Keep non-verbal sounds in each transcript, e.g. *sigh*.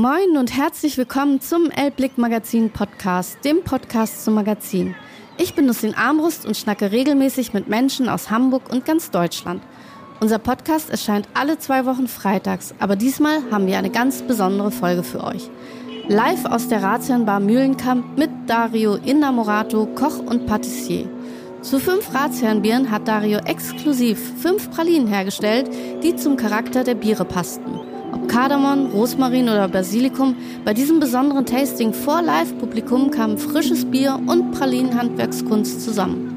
Moin und herzlich willkommen zum Elblick Magazin Podcast, dem Podcast zum Magazin. Ich bin Nussin Armbrust und schnacke regelmäßig mit Menschen aus Hamburg und ganz Deutschland. Unser Podcast erscheint alle zwei Wochen freitags, aber diesmal haben wir eine ganz besondere Folge für euch. Live aus der Ratsherrenbar Mühlenkamp mit Dario Innamorato, Koch und Patissier. Zu fünf Ratsherrenbieren hat Dario exklusiv fünf Pralinen hergestellt, die zum Charakter der Biere passten. Kardamom, Rosmarin oder Basilikum, bei diesem besonderen Tasting vor Live-Publikum kamen frisches Bier und Pralinenhandwerkskunst zusammen.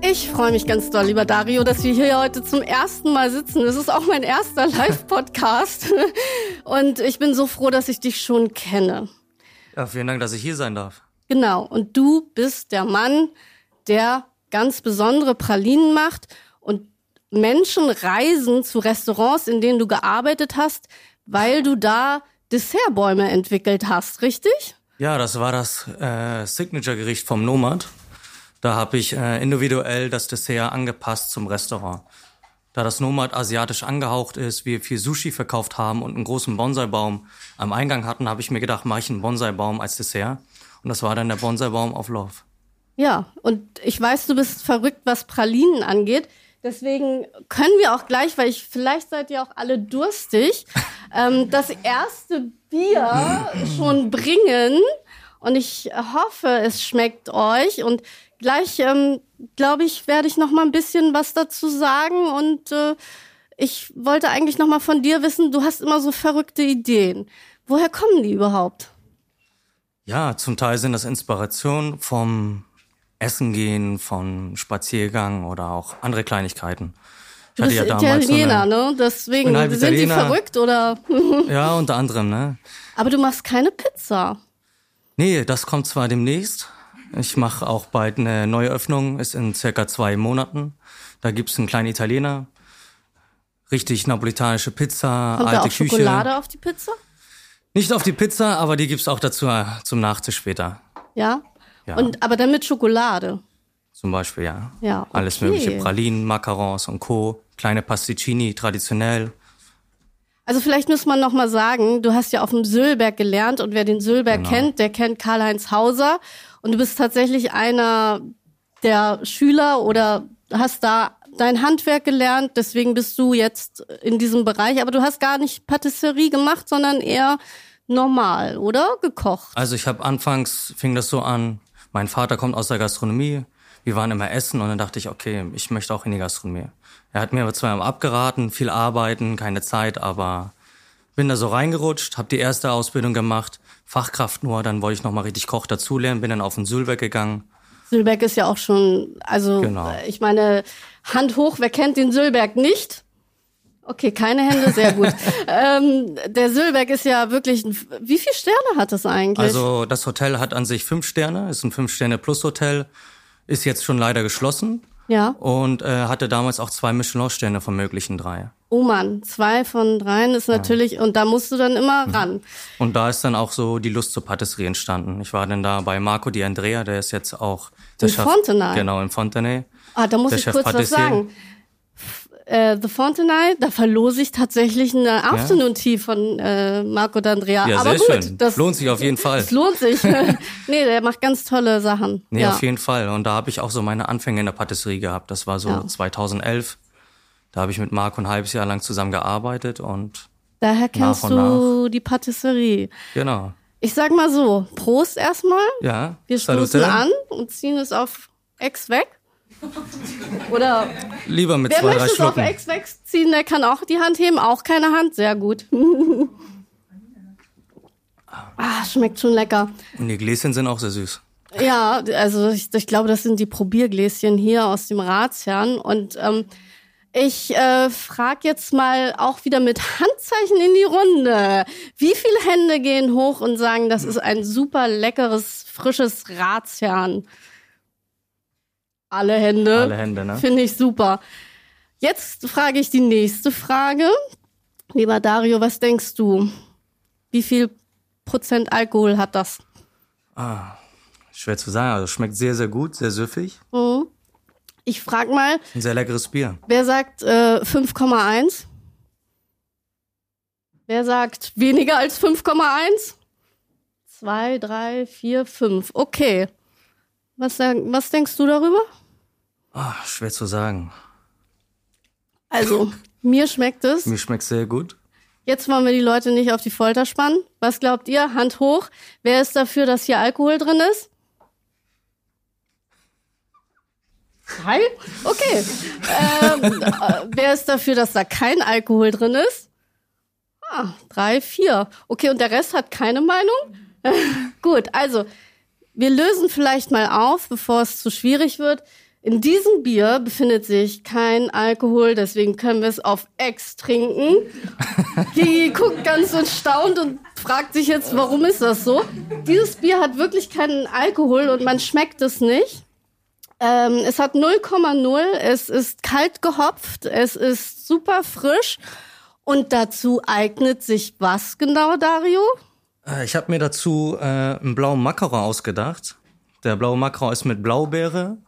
Ich freue mich ganz doll, lieber Dario, dass wir hier heute zum ersten Mal sitzen. Das ist auch mein erster Live-Podcast. *laughs* Und ich bin so froh, dass ich dich schon kenne. Ja, vielen Dank, dass ich hier sein darf. Genau. Und du bist der Mann, der ganz besondere Pralinen macht und Menschen reisen zu Restaurants, in denen du gearbeitet hast, weil du da Dessertbäume entwickelt hast, richtig? Ja, das war das äh, Signature-Gericht vom Nomad. Da habe ich äh, individuell das Dessert angepasst zum Restaurant. Da das Nomad asiatisch angehaucht ist, wir viel Sushi verkauft haben und einen großen Bonsai-Baum am Eingang hatten, habe ich mir gedacht, mache ich einen Bonsai-Baum als Dessert. Und das war dann der Bonsai-Baum of Love. Ja, und ich weiß, du bist verrückt, was Pralinen angeht. Deswegen können wir auch gleich, weil ich vielleicht seid ihr auch alle durstig, *laughs* ähm, das erste Bier schon bringen. Und ich hoffe, es schmeckt euch. Und gleich, ähm, glaube ich, werde ich noch mal ein bisschen was dazu sagen. Und äh, ich wollte eigentlich noch mal von dir wissen, du hast immer so verrückte Ideen. Woher kommen die überhaupt? Ja, zum Teil sind das Inspirationen vom Essen gehen, vom Spaziergang oder auch andere Kleinigkeiten. Ich bist ja Italiener, so eine, ne? Deswegen sind Italiener. die verrückt oder? *laughs* ja, unter anderem, ne? Aber du machst keine Pizza. Nee, das kommt zwar demnächst. Ich mache auch bald eine neue Öffnung, ist in circa zwei Monaten. Da gibt's einen kleinen Italiener, richtig napolitanische Pizza, Kommt alte da auch Küche. Schokolade auf die Pizza? Nicht auf die Pizza, aber die gibt's auch dazu äh, zum Nachtisch später. Ja? Ja. Und aber dann mit Schokolade. Zum Beispiel, ja. Ja. Okay. Alles mögliche Pralinen, Macarons und Co. Kleine Pasticcini, traditionell. Also vielleicht muss man noch mal sagen, du hast ja auf dem Sülberg gelernt und wer den Sülberg genau. kennt, der kennt Karl-Heinz Hauser und du bist tatsächlich einer der Schüler oder hast da dein Handwerk gelernt, deswegen bist du jetzt in diesem Bereich, aber du hast gar nicht Patisserie gemacht, sondern eher normal, oder? Gekocht. Also ich habe anfangs fing das so an, mein Vater kommt aus der Gastronomie, wir waren immer essen und dann dachte ich, okay, ich möchte auch in die Gastronomie. Er hat mir aber zweimal abgeraten, viel arbeiten, keine Zeit, aber bin da so reingerutscht, habe die erste Ausbildung gemacht, Fachkraft nur, dann wollte ich noch mal richtig Koch dazulernen, bin dann auf den Sülbeck gegangen. Sülbeck ist ja auch schon, also genau. ich meine, Hand hoch, wer kennt den Sülberg nicht? Okay, keine Hände, sehr gut. *laughs* ähm, der Sülberg ist ja wirklich, wie viele Sterne hat das eigentlich? Also das Hotel hat an sich fünf Sterne, ist ein fünf Sterne plus Hotel, ist jetzt schon leider geschlossen. Ja. Und äh, hatte damals auch zwei Michelin-Sterne von möglichen drei. Oh Mann, zwei von dreien ist natürlich, ja. und da musst du dann immer mhm. ran. Und da ist dann auch so die Lust zur Patisserie entstanden. Ich war dann da bei Marco Di Andrea, der ist jetzt auch der in Chef, Fontenay. Genau, in Fontenay. Ah, da muss ich kurz was sagen. Äh, The Fontenay, da verlose ich tatsächlich eine Afternoon Tea von äh, Marco D'Andrea. Ja, Aber sehr gut, schön. Das lohnt sich auf jeden Fall. *laughs* Das lohnt sich. *laughs* nee, der macht ganz tolle Sachen. Nee, ja. auf jeden Fall. Und da habe ich auch so meine Anfänge in der Patisserie gehabt. Das war so ja. 2011. Da habe ich mit Marco ein halbes Jahr lang zusammen gearbeitet und Daher kennst nach du nach. die Patisserie. Genau. Ich sag mal so, Prost erstmal. Ja. Wir stoßen Salute. an und ziehen es auf Ex weg. Oder Lieber mit wer zwei, möchte drei es auf Schlucken. Ex wegziehen, der kann auch die Hand heben. Auch keine Hand, sehr gut. ah, schmeckt schon lecker. Und die Gläschen sind auch sehr süß. Ja, also ich, ich glaube, das sind die Probiergläschen hier aus dem Ratsherrn. Und ähm, ich äh, frage jetzt mal auch wieder mit Handzeichen in die Runde. Wie viele Hände gehen hoch und sagen, das ist ein super leckeres, frisches Ratsherrn? Alle Hände. Alle Hände, ne? Finde ich super. Jetzt frage ich die nächste Frage. Lieber Dario, was denkst du? Wie viel Prozent Alkohol hat das? Ah, schwer zu sagen. Also schmeckt sehr, sehr gut, sehr süffig. Mhm. Ich frag mal. Ein sehr leckeres Bier. Wer sagt äh, 5,1? Wer sagt weniger als 5,1? Zwei, drei, vier, fünf. Okay. Was, was denkst du darüber? Oh, schwer zu sagen. Also, *laughs* mir schmeckt es. Mir schmeckt sehr gut. Jetzt wollen wir die Leute nicht auf die Folter spannen. Was glaubt ihr? Hand hoch. Wer ist dafür, dass hier Alkohol drin ist? Drei? Okay. ähm, äh, wer ist dafür, dass da kein Alkohol drin ist? Ah, drei, vier. Okay, und der Rest hat keine Meinung? *laughs* Gut, also wir lösen vielleicht mal auf, bevor es zu schwierig wird. In diesem Bier befindet sich kein Alkohol, deswegen können wir es auf Ex trinken. *laughs* Die guckt ganz erstaunt und fragt sich jetzt, warum ist das so? Dieses Bier hat wirklich keinen Alkohol und man schmeckt es nicht. Ähm, es hat 0,0, es ist kalt gehopft, es ist super frisch und dazu eignet sich was genau, Dario? Äh, ich habe mir dazu äh, einen blauen Macaron ausgedacht. Der blaue Macaron ist mit Blaubeere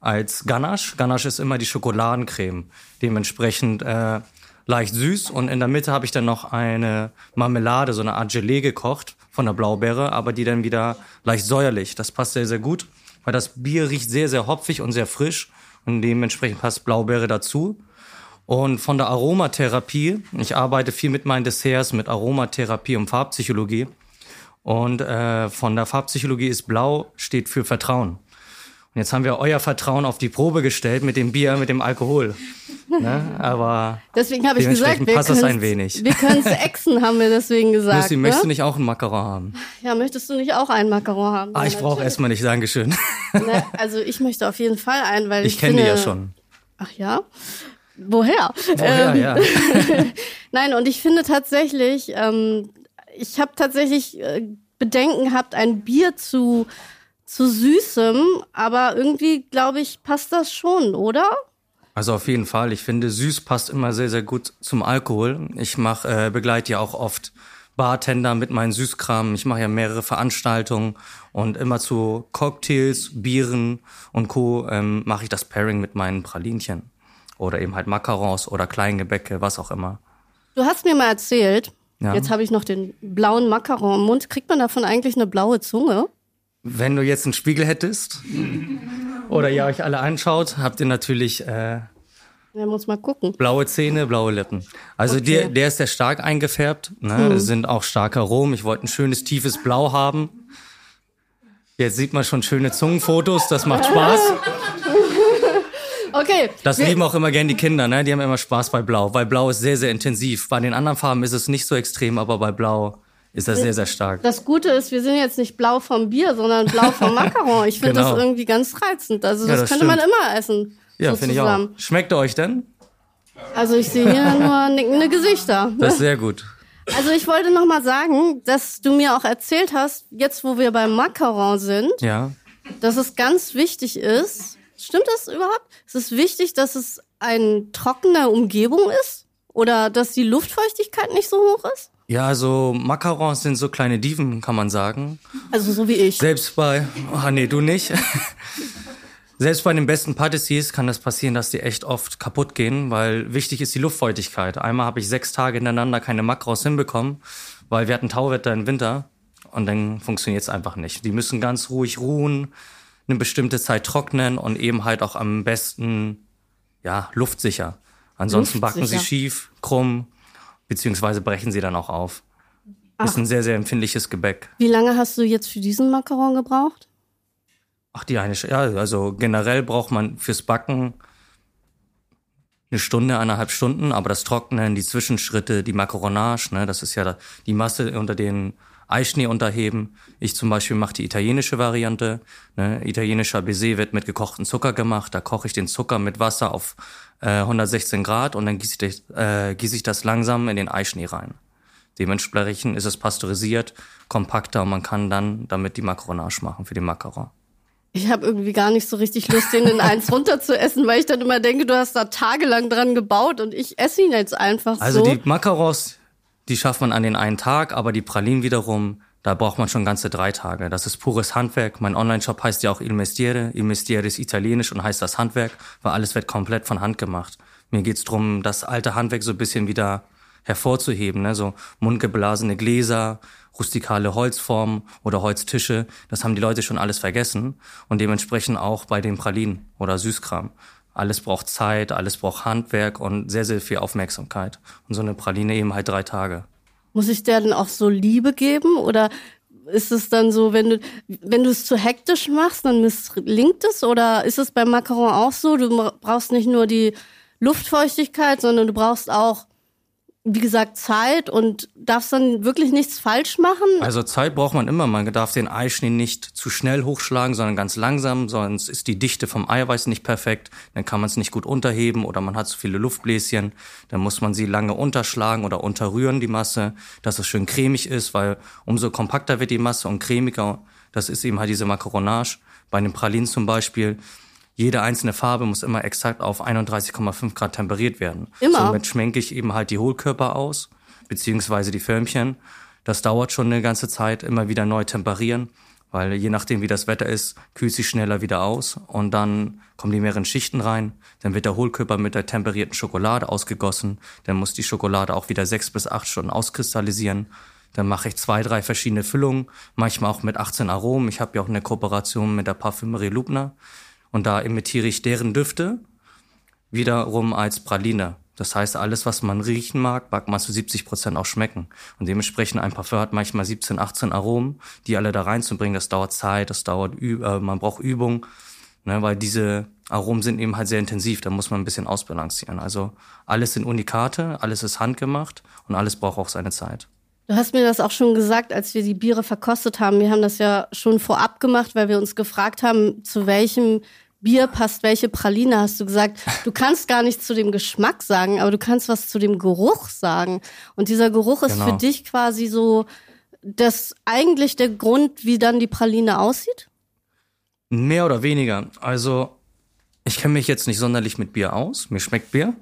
als Ganache. Ganache ist immer die Schokoladencreme. Dementsprechend äh, leicht süß. Und in der Mitte habe ich dann noch eine Marmelade, so eine Art Gelee gekocht von der Blaubeere, aber die dann wieder leicht säuerlich. Das passt sehr, sehr gut weil das Bier riecht sehr, sehr hopfig und sehr frisch und dementsprechend passt Blaubeere dazu. Und von der Aromatherapie, ich arbeite viel mit meinen Desserts, mit Aromatherapie und Farbpsychologie. Und äh, von der Farbpsychologie ist Blau, steht für Vertrauen. Und jetzt haben wir euer Vertrauen auf die Probe gestellt mit dem Bier, mit dem Alkohol. Ne? Aber deswegen habe ich gesagt, wir passt das ein wenig. Wir können es exen, haben wir deswegen *laughs* gesagt. Lucy, ne? möchtest du nicht auch einen Macaron haben? Ja, möchtest du nicht auch einen Macaron haben? Ah, ich brauche erstmal nicht, Dankeschön. Ne, also ich möchte auf jeden Fall einen, weil ich, ich kenne die ja schon. Ach ja? Woher? Woher, ähm, ja. *laughs* Nein, und ich finde tatsächlich, ähm, ich habe tatsächlich äh, Bedenken gehabt, ein Bier zu zu süßem, aber irgendwie, glaube ich, passt das schon, oder? Also auf jeden Fall. Ich finde, süß passt immer sehr, sehr gut zum Alkohol. Ich mache, äh, begleite ja auch oft Bartender mit meinen Süßkram. Ich mache ja mehrere Veranstaltungen und immer zu Cocktails, Bieren und Co. Ähm, mache ich das Pairing mit meinen Pralinchen. Oder eben halt Macarons oder Kleingebäcke, was auch immer. Du hast mir mal erzählt, ja. jetzt habe ich noch den blauen Macaron im Mund. Kriegt man davon eigentlich eine blaue Zunge? Wenn du jetzt einen Spiegel hättest *laughs* oder ihr euch alle anschaut, habt ihr natürlich äh, ja, muss mal gucken. Blaue Zähne, blaue Lippen. Also okay. der, der ist sehr stark eingefärbt. Ne? Hm. Sind auch starke Aromen. Ich wollte ein schönes, tiefes Blau haben. Jetzt sieht man schon schöne Zungenfotos. Das macht Spaß. *laughs* Okay. Das lieben auch immer gern die Kinder, ne? Die haben immer Spaß bei Blau, weil Blau ist sehr, sehr intensiv. Bei den anderen Farben ist es nicht so extrem, aber bei Blau ist das sehr, sehr stark. Das Gute ist, wir sind jetzt nicht blau vom Bier, sondern blau vom *laughs* Macaron. Ich finde genau. das irgendwie ganz reizend. Also das, ja, das könnte stimmt. man immer essen. Ja, finde ich auch. Schmeckt euch denn? Also ich sehe hier nur nickende Gesichter. Das ist sehr gut. Also ich wollte noch mal sagen, dass du mir auch erzählt hast, jetzt wo wir beim Macaron sind, ja. dass es ganz wichtig ist. Stimmt das überhaupt? Es ist wichtig, dass es eine trockene Umgebung ist oder dass die Luftfeuchtigkeit nicht so hoch ist? Ja, also Macarons sind so kleine Diven, kann man sagen. Also so wie ich. Selbst bei, ah oh, nee, du nicht. *laughs* Selbst bei den besten Patissiers kann das passieren, dass die echt oft kaputt gehen, weil wichtig ist die Luftfeuchtigkeit. Einmal habe ich sechs Tage hintereinander keine Makros hinbekommen, weil wir hatten Tauwetter im Winter und dann funktioniert es einfach nicht. Die müssen ganz ruhig ruhen, eine bestimmte Zeit trocknen und eben halt auch am besten ja luftsicher. Ansonsten luftsicher. backen sie schief, krumm beziehungsweise brechen sie dann auch auf. Ach. Ist ein sehr, sehr empfindliches Gebäck. Wie lange hast du jetzt für diesen Macaron gebraucht? Ach, die eine, ja, also generell braucht man fürs Backen eine Stunde, eineinhalb Stunden, aber das Trocknen, die Zwischenschritte, die Macaronage, ne, das ist ja die Masse unter den Eischnee unterheben. Ich zum Beispiel mache die italienische Variante. Ne? Italienischer Baiser wird mit gekochten Zucker gemacht. Da koche ich den Zucker mit Wasser auf äh, 116 Grad und dann gieße ich, äh, gieße ich das langsam in den Eischnee rein. Dementsprechend ist es pasteurisiert, kompakter und man kann dann damit die Macaronage machen für den Macaron. Ich habe irgendwie gar nicht so richtig Lust, den in eins *laughs* runter zu essen, weil ich dann immer denke, du hast da tagelang dran gebaut und ich esse ihn jetzt einfach also so. Also die Macarons, die schafft man an den einen Tag, aber die Pralinen wiederum, da braucht man schon ganze drei Tage. Das ist pures Handwerk. Mein Online-Shop heißt ja auch Il Mestiere. Il Mestiere ist italienisch und heißt das Handwerk, weil alles wird komplett von Hand gemacht. Mir geht's drum, das alte Handwerk so ein bisschen wieder hervorzuheben. Ne? So mundgeblasene Gläser, rustikale Holzformen oder Holztische. Das haben die Leute schon alles vergessen. Und dementsprechend auch bei den Pralinen oder Süßkram. Alles braucht Zeit, alles braucht Handwerk und sehr, sehr viel Aufmerksamkeit. Und so eine Praline eben halt drei Tage. Muss ich der dann auch so Liebe geben oder ist es dann so, wenn du wenn du es zu hektisch machst, dann misslingt es oder ist es beim Macaron auch so, du brauchst nicht nur die Luftfeuchtigkeit, sondern du brauchst auch wie gesagt, Zeit und darfst dann wirklich nichts falsch machen? Also Zeit braucht man immer. Man darf den Eischnee nicht zu schnell hochschlagen, sondern ganz langsam, sonst ist die Dichte vom Eiweiß nicht perfekt. Dann kann man es nicht gut unterheben oder man hat zu viele Luftbläschen. Dann muss man sie lange unterschlagen oder unterrühren, die Masse, dass es schön cremig ist, weil umso kompakter wird die Masse und cremiger. Das ist eben halt diese Makaronage. Bei den Pralinen zum Beispiel jede einzelne Farbe muss immer exakt auf 31,5 Grad temperiert werden. Immer. Somit schwenke ich eben halt die Hohlkörper aus, beziehungsweise die Förmchen. Das dauert schon eine ganze Zeit, immer wieder neu temperieren, weil je nachdem, wie das Wetter ist, kühlt sich schneller wieder aus und dann kommen die mehreren Schichten rein. Dann wird der Hohlkörper mit der temperierten Schokolade ausgegossen. Dann muss die Schokolade auch wieder sechs bis acht Stunden auskristallisieren. Dann mache ich zwei, drei verschiedene Füllungen, manchmal auch mit 18 Aromen. Ich habe ja auch eine Kooperation mit der Parfümerie Lubner. Und da imitiere ich deren Düfte wiederum als Praline. Das heißt, alles, was man riechen mag, mag man zu 70 Prozent auch schmecken. Und dementsprechend ein Parfum hat manchmal 17, 18 Aromen, die alle da reinzubringen. Das dauert Zeit, das dauert, äh, man braucht Übung, ne, weil diese Aromen sind eben halt sehr intensiv. Da muss man ein bisschen ausbalancieren. Also alles sind Unikate, alles ist handgemacht und alles braucht auch seine Zeit. Du hast mir das auch schon gesagt, als wir die Biere verkostet haben. Wir haben das ja schon vorab gemacht, weil wir uns gefragt haben, zu welchem Bier passt welche Praline, hast du gesagt. Du kannst gar nichts zu dem Geschmack sagen, aber du kannst was zu dem Geruch sagen. Und dieser Geruch ist genau. für dich quasi so das eigentlich der Grund, wie dann die Praline aussieht? Mehr oder weniger. Also ich kenne mich jetzt nicht sonderlich mit Bier aus. Mir schmeckt Bier.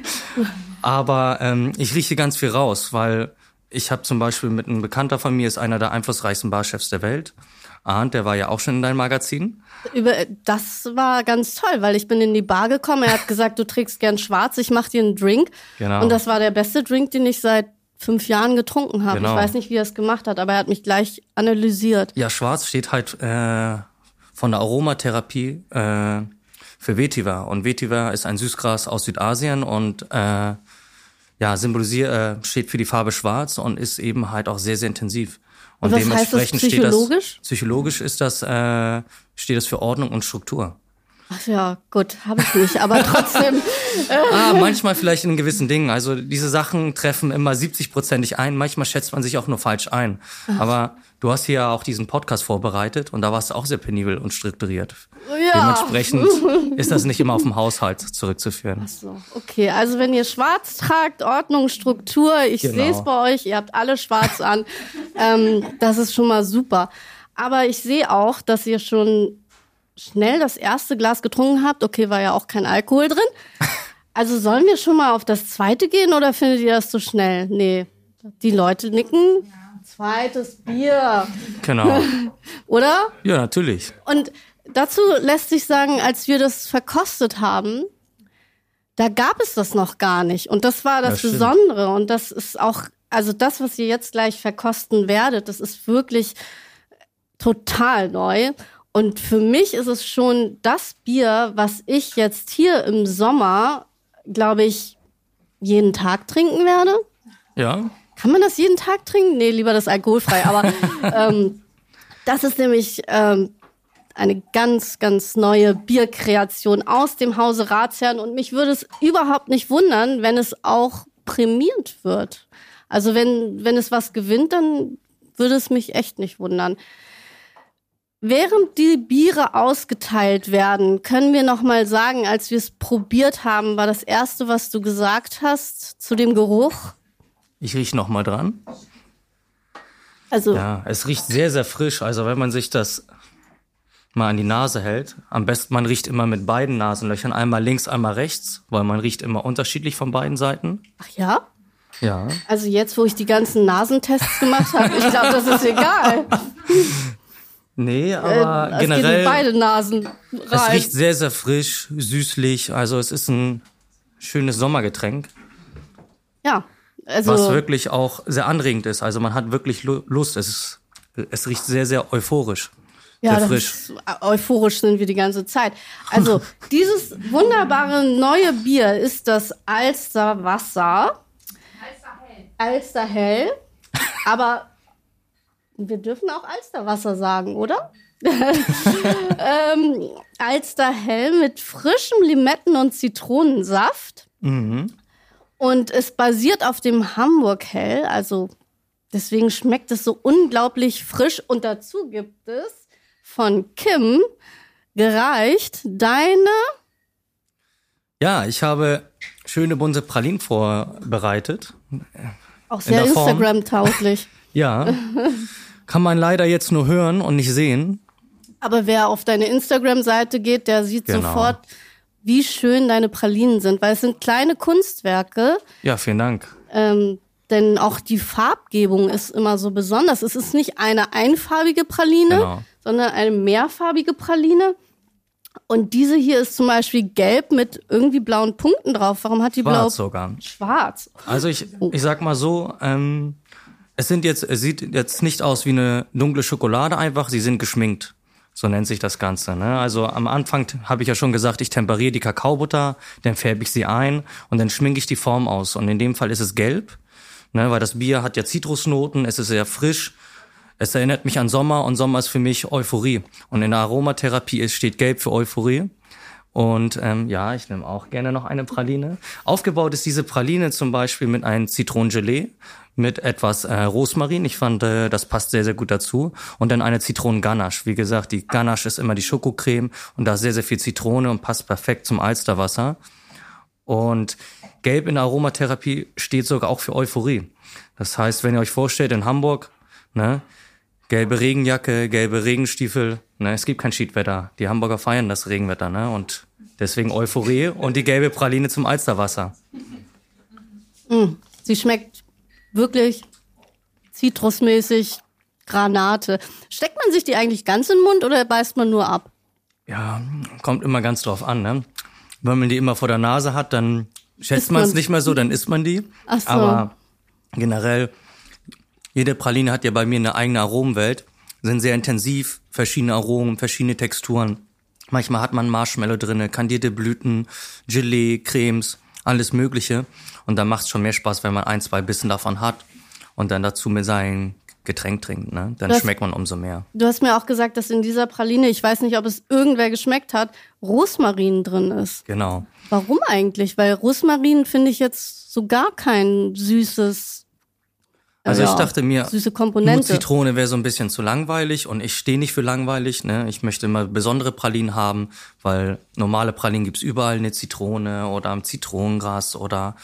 *laughs* aber ähm, ich rieche ganz viel raus, weil ich habe zum Beispiel mit einem Bekannter von mir, ist einer der einflussreichsten Barchefs der Welt. Arndt, der war ja auch schon in deinem Magazin. Über, das war ganz toll, weil ich bin in die Bar gekommen. Er hat *laughs* gesagt, du trägst gern schwarz, ich mach dir einen Drink. Genau. Und das war der beste Drink, den ich seit fünf Jahren getrunken habe. Genau. Ich weiß nicht, wie er es gemacht hat, aber er hat mich gleich analysiert. Ja, schwarz steht halt äh, von der Aromatherapie äh, für Vetiver. Und Vetiver ist ein Süßgras aus Südasien und äh, ja, symbolisiert, äh, steht für die Farbe schwarz und ist eben halt auch sehr, sehr intensiv. Und, und was dementsprechend heißt das psychologisch? steht das psychologisch ist das äh, steht das für Ordnung und Struktur. Ach ja, gut, habe ich nicht, aber trotzdem. *laughs* ah, manchmal vielleicht in gewissen Dingen. Also diese Sachen treffen immer 70-prozentig ein. Manchmal schätzt man sich auch nur falsch ein. Ach. Aber du hast hier ja auch diesen Podcast vorbereitet und da warst du auch sehr penibel und strukturiert. Ja. Dementsprechend *laughs* ist das nicht immer auf den Haushalt zurückzuführen. Ach so, okay. Also wenn ihr schwarz tragt, Ordnung, Struktur, ich genau. sehe es bei euch, ihr habt alle schwarz an. *laughs* ähm, das ist schon mal super. Aber ich sehe auch, dass ihr schon schnell das erste Glas getrunken habt. Okay, war ja auch kein Alkohol drin. Also sollen wir schon mal auf das zweite gehen oder findet ihr das zu so schnell? Nee. Die Leute nicken. Ja. Zweites Bier. Genau. *laughs* oder? Ja, natürlich. Und dazu lässt sich sagen, als wir das verkostet haben, da gab es das noch gar nicht. Und das war das ja, Besondere. Und das ist auch, also das, was ihr jetzt gleich verkosten werdet, das ist wirklich total neu. Und für mich ist es schon das Bier, was ich jetzt hier im Sommer, glaube ich, jeden Tag trinken werde. Ja. Kann man das jeden Tag trinken? Nee, lieber das alkoholfrei. Aber *laughs* ähm, das ist nämlich ähm, eine ganz, ganz neue Bierkreation aus dem Hause Ratsherrn. Und mich würde es überhaupt nicht wundern, wenn es auch prämiert wird. Also wenn, wenn es was gewinnt, dann würde es mich echt nicht wundern. Während die Biere ausgeteilt werden, können wir noch mal sagen, als wir es probiert haben, war das erste, was du gesagt hast zu dem Geruch? Ich rieche noch mal dran. Also ja, es riecht sehr sehr frisch. Also wenn man sich das mal an die Nase hält, am besten man riecht immer mit beiden Nasenlöchern, einmal links, einmal rechts, weil man riecht immer unterschiedlich von beiden Seiten. Ach ja? Ja. Also jetzt, wo ich die ganzen Nasentests gemacht habe, ich glaube, das ist egal. *laughs* Nee, aber äh, generell. Es geht in beide Nasen rein. Es riecht sehr, sehr frisch, süßlich. Also es ist ein schönes Sommergetränk. Ja. Also, was wirklich auch sehr anregend ist. Also man hat wirklich Lust. Es, ist, es riecht sehr, sehr euphorisch. Ja, sehr frisch. Ist, euphorisch sind wir die ganze Zeit. Also *laughs* dieses wunderbare neue Bier ist das Alster Wasser. Alster Hell. Alster Hell. Aber wir dürfen auch Alsterwasser sagen, oder? *laughs* ähm, Alster Hell mit frischem Limetten- und Zitronensaft. Mhm. Und es basiert auf dem Hamburg Hell, also deswegen schmeckt es so unglaublich frisch. Und dazu gibt es von Kim gereicht deine. Ja, ich habe schöne bunte Pralinen vorbereitet. Auch sehr Instagram-tauglich. ja. *laughs* Kann man leider jetzt nur hören und nicht sehen. Aber wer auf deine Instagram-Seite geht, der sieht genau. sofort, wie schön deine Pralinen sind, weil es sind kleine Kunstwerke. Ja, vielen Dank. Ähm, denn auch die Farbgebung ist immer so besonders. Es ist nicht eine einfarbige Praline, genau. sondern eine mehrfarbige Praline. Und diese hier ist zum Beispiel gelb mit irgendwie blauen Punkten drauf. Warum hat die Schwarz blau? sogar. Schwarz. Also ich, ich sag mal so, ähm, es sind jetzt, es sieht jetzt nicht aus wie eine dunkle Schokolade einfach, sie sind geschminkt. So nennt sich das Ganze. Ne? Also am Anfang habe ich ja schon gesagt, ich temperiere die Kakaobutter, dann färbe ich sie ein und dann schminke ich die Form aus. Und in dem Fall ist es gelb, ne? weil das Bier hat ja Zitrusnoten, es ist sehr frisch. Es erinnert mich an Sommer und Sommer ist für mich Euphorie. Und in der Aromatherapie steht gelb für Euphorie. Und ähm, ja, ich nehme auch gerne noch eine Praline. Aufgebaut ist diese Praline zum Beispiel mit einem Zitronengelee, mit etwas äh, Rosmarin. Ich fand, äh, das passt sehr, sehr gut dazu. Und dann eine Zitronenganache. Wie gesagt, die Ganache ist immer die Schokocreme und da ist sehr, sehr viel Zitrone und passt perfekt zum Alsterwasser. Und Gelb in der Aromatherapie steht sogar auch für Euphorie. Das heißt, wenn ihr euch vorstellt, in Hamburg, ne, gelbe Regenjacke, gelbe Regenstiefel, ne, es gibt kein Schiedwetter. Die Hamburger feiern das Regenwetter, ne, und deswegen Euphorie und die gelbe Praline zum Alsterwasser. Mm, sie schmeckt wirklich zitrusmäßig Granate. Steckt man sich die eigentlich ganz in den Mund oder beißt man nur ab? Ja, kommt immer ganz drauf an. Ne? Wenn man die immer vor der Nase hat, dann schätzt man es nicht mehr so, dann isst man die. Ach so. Aber generell, jede Praline hat ja bei mir eine eigene Aromenwelt. Sind sehr intensiv, verschiedene Aromen, verschiedene Texturen. Manchmal hat man Marshmallow drinne, kandierte Blüten, Gelee, Cremes, alles Mögliche. Und dann macht es schon mehr Spaß, wenn man ein, zwei Bissen davon hat und dann dazu mit sein Getränk trinkt. Ne? Dann hast, schmeckt man umso mehr. Du hast mir auch gesagt, dass in dieser Praline, ich weiß nicht, ob es irgendwer geschmeckt hat, Rosmarin drin ist. Genau. Warum eigentlich? Weil Rosmarin finde ich jetzt so gar kein süßes also ja, ich dachte mir, süße Komponente. nur Zitrone wäre so ein bisschen zu langweilig und ich stehe nicht für langweilig. Ne? Ich möchte immer besondere Pralinen haben, weil normale Pralinen gibt's überall, eine Zitrone oder Zitronengras oder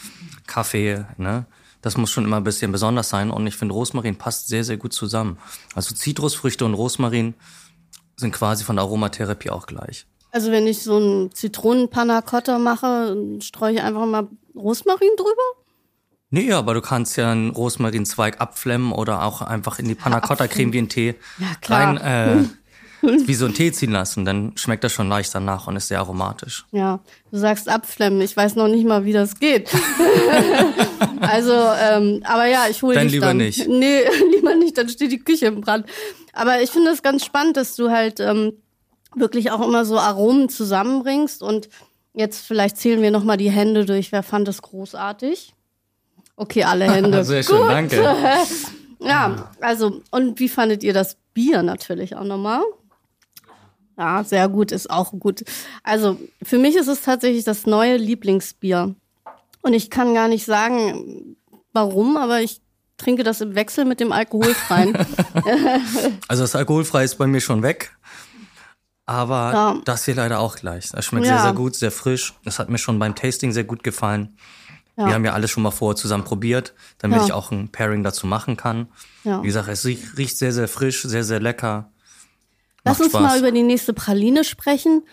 Kaffee. Ne? Das muss schon immer ein bisschen besonders sein und ich finde Rosmarin passt sehr, sehr gut zusammen. Also Zitrusfrüchte und Rosmarin sind quasi von der Aromatherapie auch gleich. Also wenn ich so einen Zitronenpanna Cotta mache, streue ich einfach mal Rosmarin drüber? Nee, aber du kannst ja einen Rosmarinzweig abflemmen oder auch einfach in die Panna Cotta Creme wie ein Tee ja, rein, äh, *laughs* wie so ein Tee ziehen lassen. Dann schmeckt das schon leicht danach und ist sehr aromatisch. Ja, du sagst abflemmen. Ich weiß noch nicht mal, wie das geht. *laughs* also, ähm, aber ja, ich hole dich lieber dann. nicht. Nee, *laughs* lieber nicht, dann steht die Küche im Brand. Aber ich finde es ganz spannend, dass du halt ähm, wirklich auch immer so Aromen zusammenbringst und Jetzt vielleicht zählen wir noch mal die Hände durch. Wer fand es großartig? Okay, alle Hände. *laughs* Sehr schön, Gut. danke. *laughs* ja, also, und wie fandet ihr das Bier natürlich auch nochmal? Ja, sehr gut, ist auch gut. Also, für mich ist es tatsächlich das neue Lieblingsbier. Und ich kann gar nicht sagen, warum, aber ich trinke das im Wechsel mit dem alkoholfreien. *laughs* also das alkoholfrei ist bei mir schon weg. Aber ja. das hier leider auch gleich. Das schmeckt ja. sehr, sehr gut, sehr frisch. Das hat mir schon beim Tasting sehr gut gefallen. Ja. Wir haben ja alles schon mal vorher zusammen probiert, damit ja. ich auch ein Pairing dazu machen kann. Ja. Wie gesagt, es riecht sehr, sehr frisch, sehr, sehr lecker. Lass uns Spaß. mal über die nächste Praline sprechen.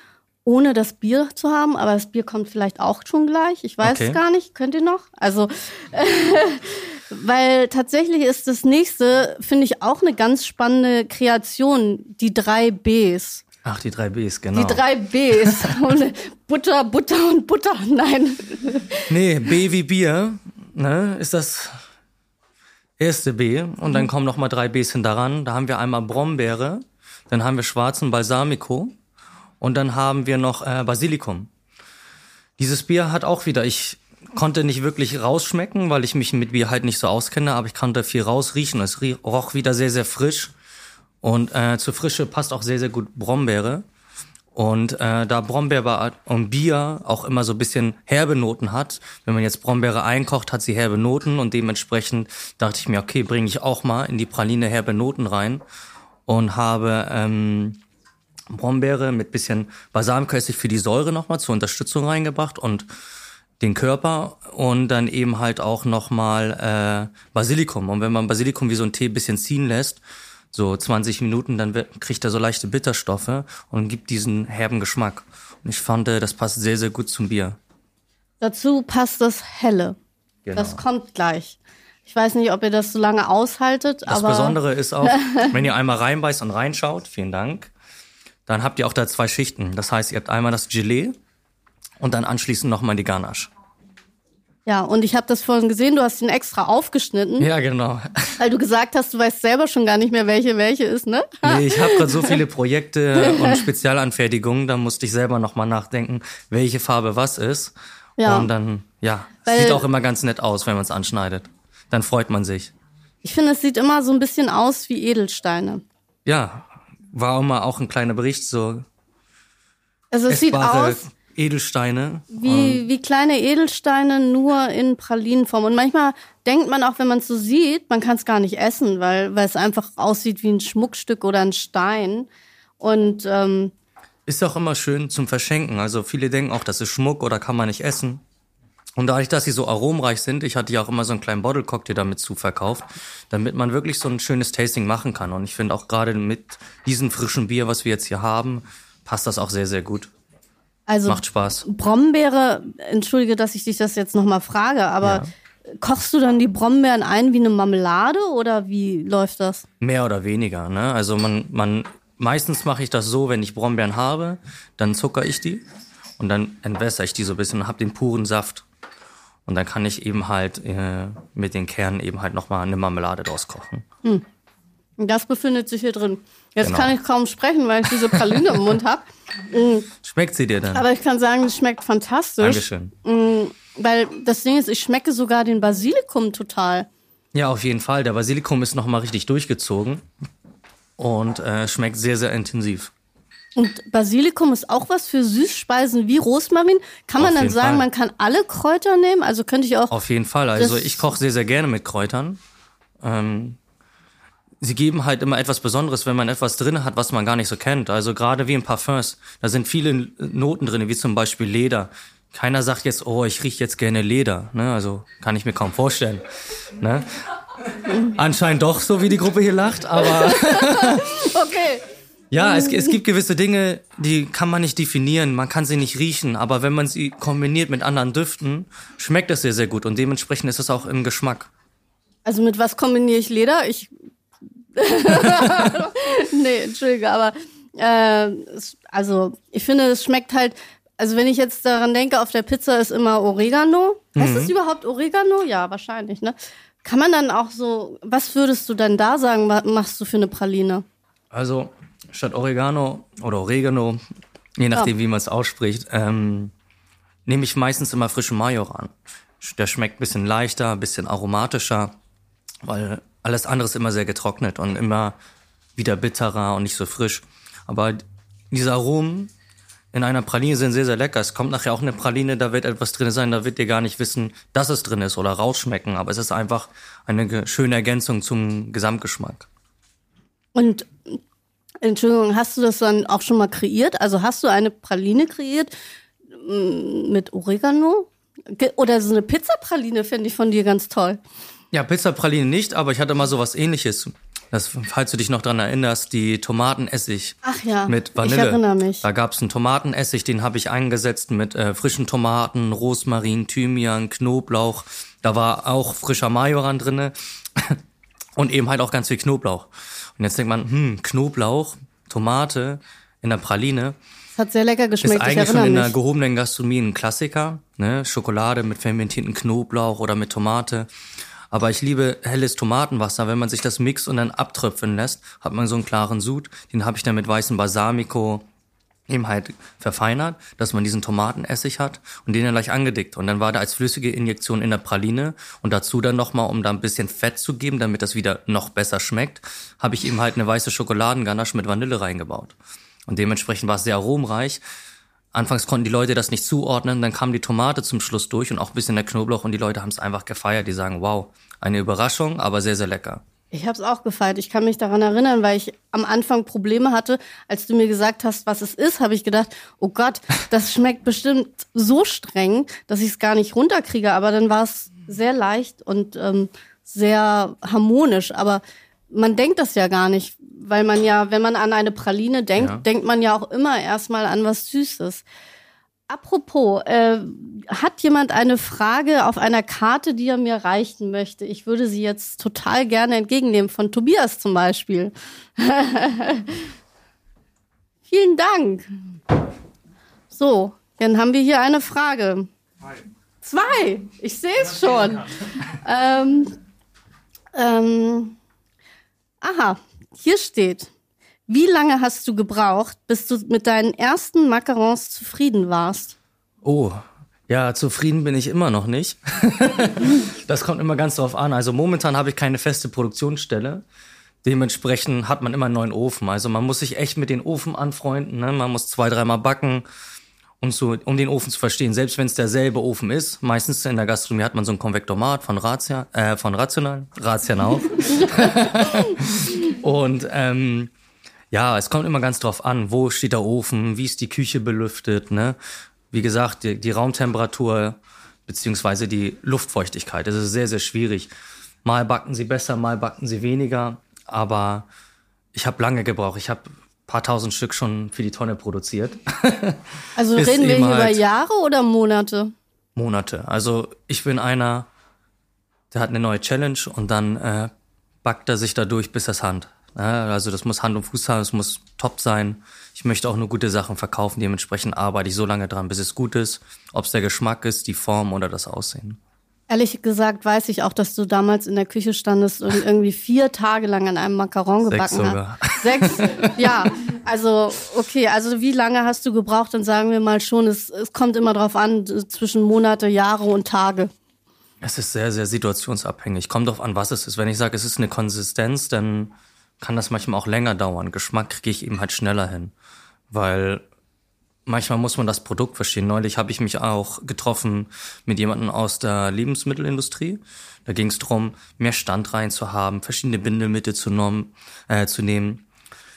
ohne das Bier zu haben, aber das Bier kommt vielleicht auch schon gleich. Ich weiß Okay. es gar nicht. Könnt ihr noch? Also, *laughs* weil tatsächlich ist das nächste, finde ich, auch eine ganz spannende Kreation, die drei Bs. Ach, die drei Bs, genau. Die drei Bs. *laughs* Und Butter, Butter und Butter. Nein. Nee, B wie Bier, ne, ist das erste B. Und Mhm. dann kommen noch mal drei Bs hinteran. Da haben wir einmal Brombeere, dann haben wir schwarzen Balsamico und dann haben wir noch äh, Basilikum. Dieses Bier hat auch wieder, ich konnte nicht wirklich rausschmecken, weil ich mich mit Bier halt nicht so auskenne, aber ich konnte viel rausriechen. Es roch wieder sehr, sehr frisch. Und äh, zur Frische passt auch sehr, sehr gut Brombeere. Und äh, da Brombeere und Bier auch immer so ein bisschen herbe Noten hat, wenn man jetzt Brombeere einkocht, hat sie herbe Noten und dementsprechend dachte ich mir, okay, bringe ich auch mal in die Praline herbe Noten rein und habe ähm, Brombeere mit bisschen Balsamköstlich für die Säure nochmal zur Unterstützung reingebracht und den Körper und dann eben halt auch nochmal äh, Basilikum. Und wenn man Basilikum wie so ein Tee bisschen ziehen lässt, so 20 Minuten, dann wird, kriegt er so leichte Bitterstoffe und gibt diesen herben Geschmack. Und ich fand, äh, das passt sehr, sehr gut zum Bier. Dazu passt das Helle. Genau. Das kommt gleich. Ich weiß nicht, ob ihr das so lange aushaltet, Das aber Besondere ist auch, *laughs* wenn ihr einmal reinbeißt und reinschaut, vielen Dank, dann habt ihr auch da zwei Schichten. Das heißt, ihr habt einmal das Gelee und dann anschließend nochmal die Ganache. Ja, und ich habe das vorhin gesehen, du hast ihn extra aufgeschnitten, Ja, genau. weil du gesagt hast, du weißt selber schon gar nicht mehr, welche welche ist, ne? Nee, ich habe gerade so viele *laughs* Projekte und Spezialanfertigungen, da musste ich selber nochmal nachdenken, welche Farbe was ist. Ja. Und dann, ja, Weil- sieht auch immer ganz nett aus, wenn man es anschneidet. Dann freut man sich. Ich finde, es sieht immer so ein bisschen aus wie Edelsteine. Ja, war auch mal auch ein kleiner Bericht, so Also es sieht aus Edelsteine. wie, wie kleine Edelsteine, nur in Pralinenform. Und manchmal denkt man auch, wenn man es so sieht, man kann es gar nicht essen, weil, weil es einfach aussieht wie ein Schmuckstück oder ein Stein. Und ähm, Ist auch immer schön zum Verschenken. Also viele denken auch, das ist Schmuck oder kann man nicht essen. Und dadurch, dass sie so aromreich sind, ich hatte ja auch immer so einen kleinen Bottle-Cocktail damit zu verkauft, damit man wirklich so ein schönes Tasting machen kann. Und ich finde auch gerade mit diesem frischen Bier, was wir jetzt hier haben, passt das auch sehr, sehr gut. Also Macht Spaß. Brombeere, entschuldige, dass ich dich das jetzt nochmal frage, aber kochst du dann die Brombeeren ein wie eine Marmelade oder wie läuft das? Mehr oder weniger, ne? Also man, man, meistens mache ich das so, wenn ich Brombeeren habe, dann zucker ich die und dann entwässere ich die so ein bisschen und habe den puren Saft. Und dann kann ich eben halt äh, mit den Kernen eben halt nochmal eine Marmelade draus kochen. Und das befindet sich hier drin. Jetzt Genau. kann ich kaum sprechen, weil ich diese Praline im Mund habe. *laughs* Schmeckt sie dir dann? Aber ich kann sagen, es schmeckt fantastisch. Dankeschön. Weil das Ding ist, ich schmecke sogar den Basilikum total. Ja, auf jeden Fall. Der Basilikum ist nochmal richtig durchgezogen und äh, schmeckt sehr, sehr intensiv. Und Basilikum ist auch was für Süßspeisen wie Rosmarin. Kann man dann sagen, Fall. man kann alle Kräuter nehmen? Also könnte ich auch. Auf jeden Fall. Also ich koche sehr, sehr gerne mit Kräutern. Ähm, sie geben halt immer etwas Besonderes, wenn man etwas drin hat, was man gar nicht so kennt. Also gerade wie in Parfums, da sind viele Noten drin, wie zum Beispiel Leder. Keiner sagt jetzt, oh, ich rieche jetzt gerne Leder. Ne? Also kann ich mir kaum vorstellen. Ne? Anscheinend doch, so wie die Gruppe hier lacht, aber *laughs* Okay. ja, es, es gibt gewisse Dinge, die kann man nicht definieren, man kann sie nicht riechen, aber wenn man sie kombiniert mit anderen Düften, schmeckt es sehr, sehr gut und dementsprechend ist es auch im Geschmack. Also mit was kombiniere ich Leder? Ich. *laughs* nee, entschuldige, aber äh, also ich finde, es schmeckt halt. Also wenn ich jetzt daran denke, auf der Pizza ist immer Oregano. Heißt es überhaupt Oregano? Ja, wahrscheinlich, ne? Kann man dann auch so, was würdest du dann da sagen, machst du für eine Praline? Also statt Oregano oder Oregano, je nachdem wie man es ausspricht, ähm, nehme ich meistens immer frischen Majoran. Der schmeckt ein bisschen leichter, ein bisschen aromatischer, weil alles andere ist immer sehr getrocknet und immer wieder bitterer und nicht so frisch. Aber diese Aromen in einer Praline sind sehr, sehr lecker. Es kommt nachher auch eine Praline, da wird etwas drin sein, da wird ihr gar nicht wissen, dass es drin ist oder rausschmecken. Aber es ist einfach eine schöne Ergänzung zum Gesamtgeschmack. Und Entschuldigung, hast du das dann auch schon mal kreiert? Also hast du eine Praline kreiert mm, mit Oregano? Oder so eine Pizzapraline fände ich von dir ganz toll. Ja, Pizzapraline nicht, aber ich hatte mal sowas ähnliches. Das, falls du dich noch dran erinnerst, die Tomatenessig Ach ja, mit Vanille. ich erinnere mich. Da gab's einen Tomatenessig, den habe ich eingesetzt mit äh, frischen Tomaten, Rosmarin, Thymian, Knoblauch. Da war auch frischer Majoran drinne *laughs* und eben halt auch ganz viel Knoblauch. Und jetzt denkt man, hm, Knoblauch, Tomate in der Praline. Hat sehr lecker geschmeckt, ist ich eigentlich schon in der gehobenen Gastronomie ein Klassiker. Ne? Schokolade mit fermentierten Knoblauch oder mit Tomate. Aber ich liebe helles Tomatenwasser. Wenn man sich das mixt und dann abtröpfeln lässt, hat man so einen klaren Sud. Den habe ich dann mit weißem Balsamico eben halt verfeinert, dass man diesen Tomatenessig hat und den dann gleich angedickt. Und dann war der als flüssige Injektion in der Praline und dazu dann nochmal, um da ein bisschen Fett zu geben, damit das wieder noch besser schmeckt, habe ich eben halt eine weiße Schokoladenganache mit Vanille reingebaut. Und dementsprechend war es sehr aromreich. Anfangs konnten die Leute das nicht zuordnen, dann kam die Tomate zum Schluss durch und auch ein bisschen der Knoblauch und die Leute haben es einfach gefeiert. Die sagen, wow, eine Überraschung, aber sehr, sehr lecker. Ich habe es auch gefeiert. Ich kann mich daran erinnern, weil ich am Anfang Probleme hatte. Als du mir gesagt hast, was es ist, habe ich gedacht, oh Gott, das *laughs* schmeckt bestimmt so streng, dass ich es gar nicht runterkriege. Aber dann war es sehr leicht und ähm, sehr harmonisch. Aber man denkt das ja gar nicht, weil man ja, wenn man an eine Praline denkt, Ja. denkt man ja auch immer erstmal an was Süßes. Apropos, äh, hat jemand eine Frage auf einer Karte, die er mir reichen möchte? Ich würde sie jetzt total gerne entgegennehmen, von Tobias zum Beispiel. *laughs* Vielen Dank. So, dann haben wir hier eine Frage. Zwei. Ich sehe es schon. ähm, ähm, aha, hier steht. Wie lange hast du gebraucht, bis du mit deinen ersten Macarons zufrieden warst? Oh, ja, zufrieden bin ich immer noch nicht. *laughs* das kommt immer ganz drauf an. Also momentan habe ich keine feste Produktionsstelle. Dementsprechend hat man immer einen neuen Ofen. Also man muss sich echt mit den Ofen anfreunden. Ne? Man muss zwei, dreimal backen, um, so, um den Ofen zu verstehen. Selbst wenn es derselbe Ofen ist. Meistens in der Gastronomie hat man so ein Konvektomat von Ratia, äh, von Rational. Razian auch. *laughs* Und ähm, ja, es kommt immer ganz drauf an, wo steht der Ofen, wie ist die Küche belüftet, ne? Wie gesagt, die, die Raumtemperatur beziehungsweise die Luftfeuchtigkeit. Das ist sehr, sehr schwierig. Mal backen sie besser, mal backen sie weniger, aber ich habe lange gebraucht. Ich habe paar tausend Stück schon für die Tonne produziert. *laughs* Also reden wir hier über halt- Jahre oder Monate? Monate. Also ich bin einer, der hat eine neue Challenge und dann äh, backt er sich dadurch bis das Hand. Also das muss Hand und Fuß haben, es muss top sein. Ich möchte auch nur gute Sachen verkaufen, dementsprechend arbeite ich so lange dran, bis es gut ist. Ob es der Geschmack ist, die Form oder das Aussehen. Ehrlich gesagt weiß ich auch, dass du damals in der Küche standest und *laughs* irgendwie vier Tage lang an einem Macaron Sechs gebacken sogar. hast. *laughs* Sechs? Ja, also okay, also wie lange hast du gebraucht? Dann sagen wir mal schon, es, es kommt immer drauf an, zwischen Monate, Jahre und Tage. Es ist sehr, sehr situationsabhängig. Kommt drauf an, was es ist. Wenn ich sage, es ist eine Konsistenz, dann kann das manchmal auch länger dauern. Geschmack kriege ich eben halt schneller hin. Weil manchmal muss man das Produkt verstehen. Neulich habe ich mich auch getroffen mit jemandem aus der Lebensmittelindustrie. Da ging es darum, mehr Standreihen zu haben, verschiedene Bindemittel zu, äh, zu nehmen,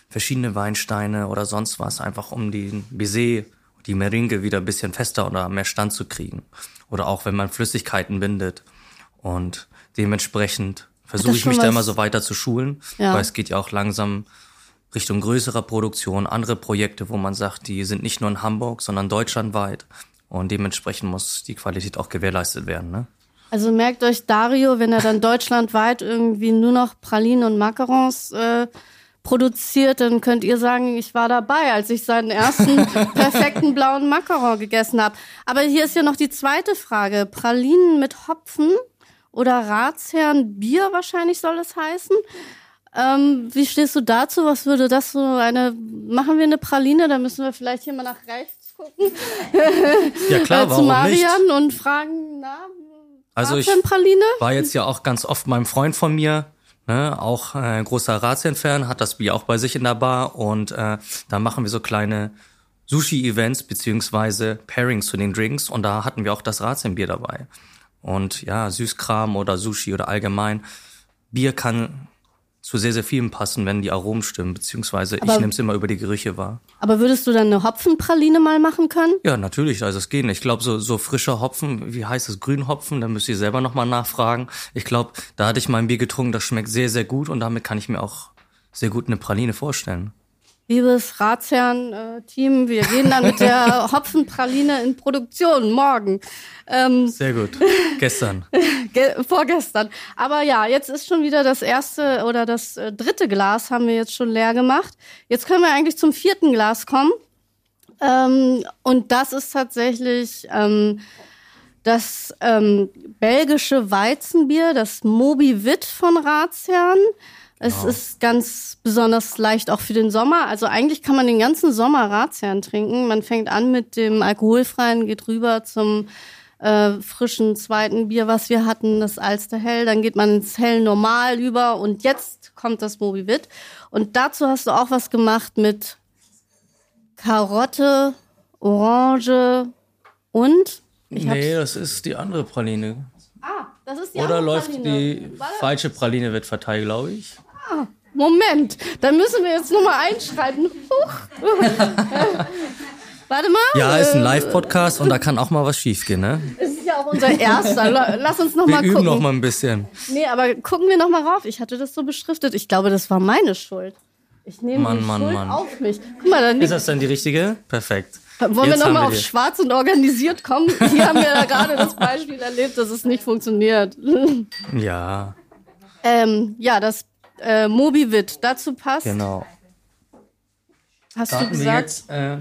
verschiedene Weinsteine oder sonst was, einfach um den Baiser, die Meringue wieder ein bisschen fester oder mehr Stand zu kriegen. Oder auch wenn man Flüssigkeiten bindet. Und dementsprechend versuche ich mich da was- immer so weiter zu schulen, Ja. weil es geht ja auch langsam Richtung größerer Produktion, andere Projekte, wo man sagt, die sind nicht nur in Hamburg, sondern deutschlandweit. Und dementsprechend muss die Qualität auch gewährleistet werden. Ne? Also merkt euch Dario, wenn er dann deutschlandweit irgendwie nur noch Pralinen und Macarons äh, produziert, dann könnt ihr sagen, ich war dabei, als ich seinen ersten *laughs* perfekten blauen Macaron gegessen habe. Aber hier ist ja noch die zweite Frage. Pralinen mit Hopfen oder Ratsherrn Bier wahrscheinlich soll es heißen. Ähm, wie stehst du dazu? Was würde das so eine, machen wir eine Praline? Da müssen wir vielleicht hier mal nach rechts gucken. *laughs* Ja klar, äh, zu warum nicht? Marian und fragen, na, Also ich Praline? war jetzt ja auch ganz oft meinem Freund von mir, ne, auch äh, großer Ratsherrn-Fan, hat das Bier auch bei sich in der Bar und äh, da machen wir so kleine Sushi-Events beziehungsweise Pairings zu den Drinks und da hatten wir auch das Ratsherrn-Bier dabei. Und ja, Süßkram oder Sushi oder allgemein, Bier kann zu sehr, sehr vielem passen, wenn die Aromen stimmen, beziehungsweise Aber- ich nehme es immer über die Gerüche wahr. Aber würdest du dann eine Hopfenpraline mal machen können? Ja, natürlich, also es geht nicht. Ich glaube, so, so frischer Hopfen, wie heißt es, Grünhopfen, da müsst ihr selber nochmal nachfragen. Ich glaube, da hatte ich mal ein Bier getrunken, das schmeckt sehr, sehr gut und damit kann ich mir auch sehr gut eine Praline vorstellen. Liebes Ratsherrn-Team, wir gehen dann mit der *laughs* Hopfenpraline in Produktion morgen. Ähm, Sehr gut. Gestern. *laughs* ge- vorgestern. Aber ja, jetzt ist schon wieder das erste oder das äh, dritte Glas haben wir jetzt schon leer gemacht. Jetzt können wir eigentlich zum vierten Glas kommen. Ähm, und das ist tatsächlich ähm, das ähm, belgische Weizenbier, das Moby Witt von Ratsherrn. Es ist ganz besonders leicht auch für den Sommer. Also eigentlich kann man den ganzen Sommer Ratsherrn trinken. Man fängt an mit dem alkoholfreien, geht rüber zum äh, frischen zweiten Bier, was wir hatten, das Alster Hell. Dann geht man ins Hell Normal über und jetzt kommt das Moby Witt. Und dazu hast du auch was gemacht mit Karotte, Orange und ich Nee, das ist die andere Praline. Ah, das ist die Oder andere läuft Praline. die falsche Praline wird verteilt, glaube ich. Moment, dann müssen wir jetzt nochmal einschreiten. Huch. *laughs* Warte mal. Ja, ist ein äh, Live-Podcast und da kann auch mal was schiefgehen, ne? Es ist ja auch unser erster. La- Lass uns noch Wir mal üben gucken. noch mal ein bisschen. Nee, aber gucken wir noch mal rauf. Ich hatte das so beschriftet. Ich glaube, das war meine Schuld. Ich nehme Mann, die Mann, Schuld Mann. auf mich. Guck mal, dann Ist das dann die richtige? Perfekt. wollen wir Jetzt noch haben mal wir auf die. schwarz und organisiert kommen. Hier haben wir ja gerade das Beispiel erlebt, dass es nicht funktioniert. Ja, ähm, ja, das äh, Mobi-Wit dazu passt. genau. Hast Da du gesagt? jetzt. Äh,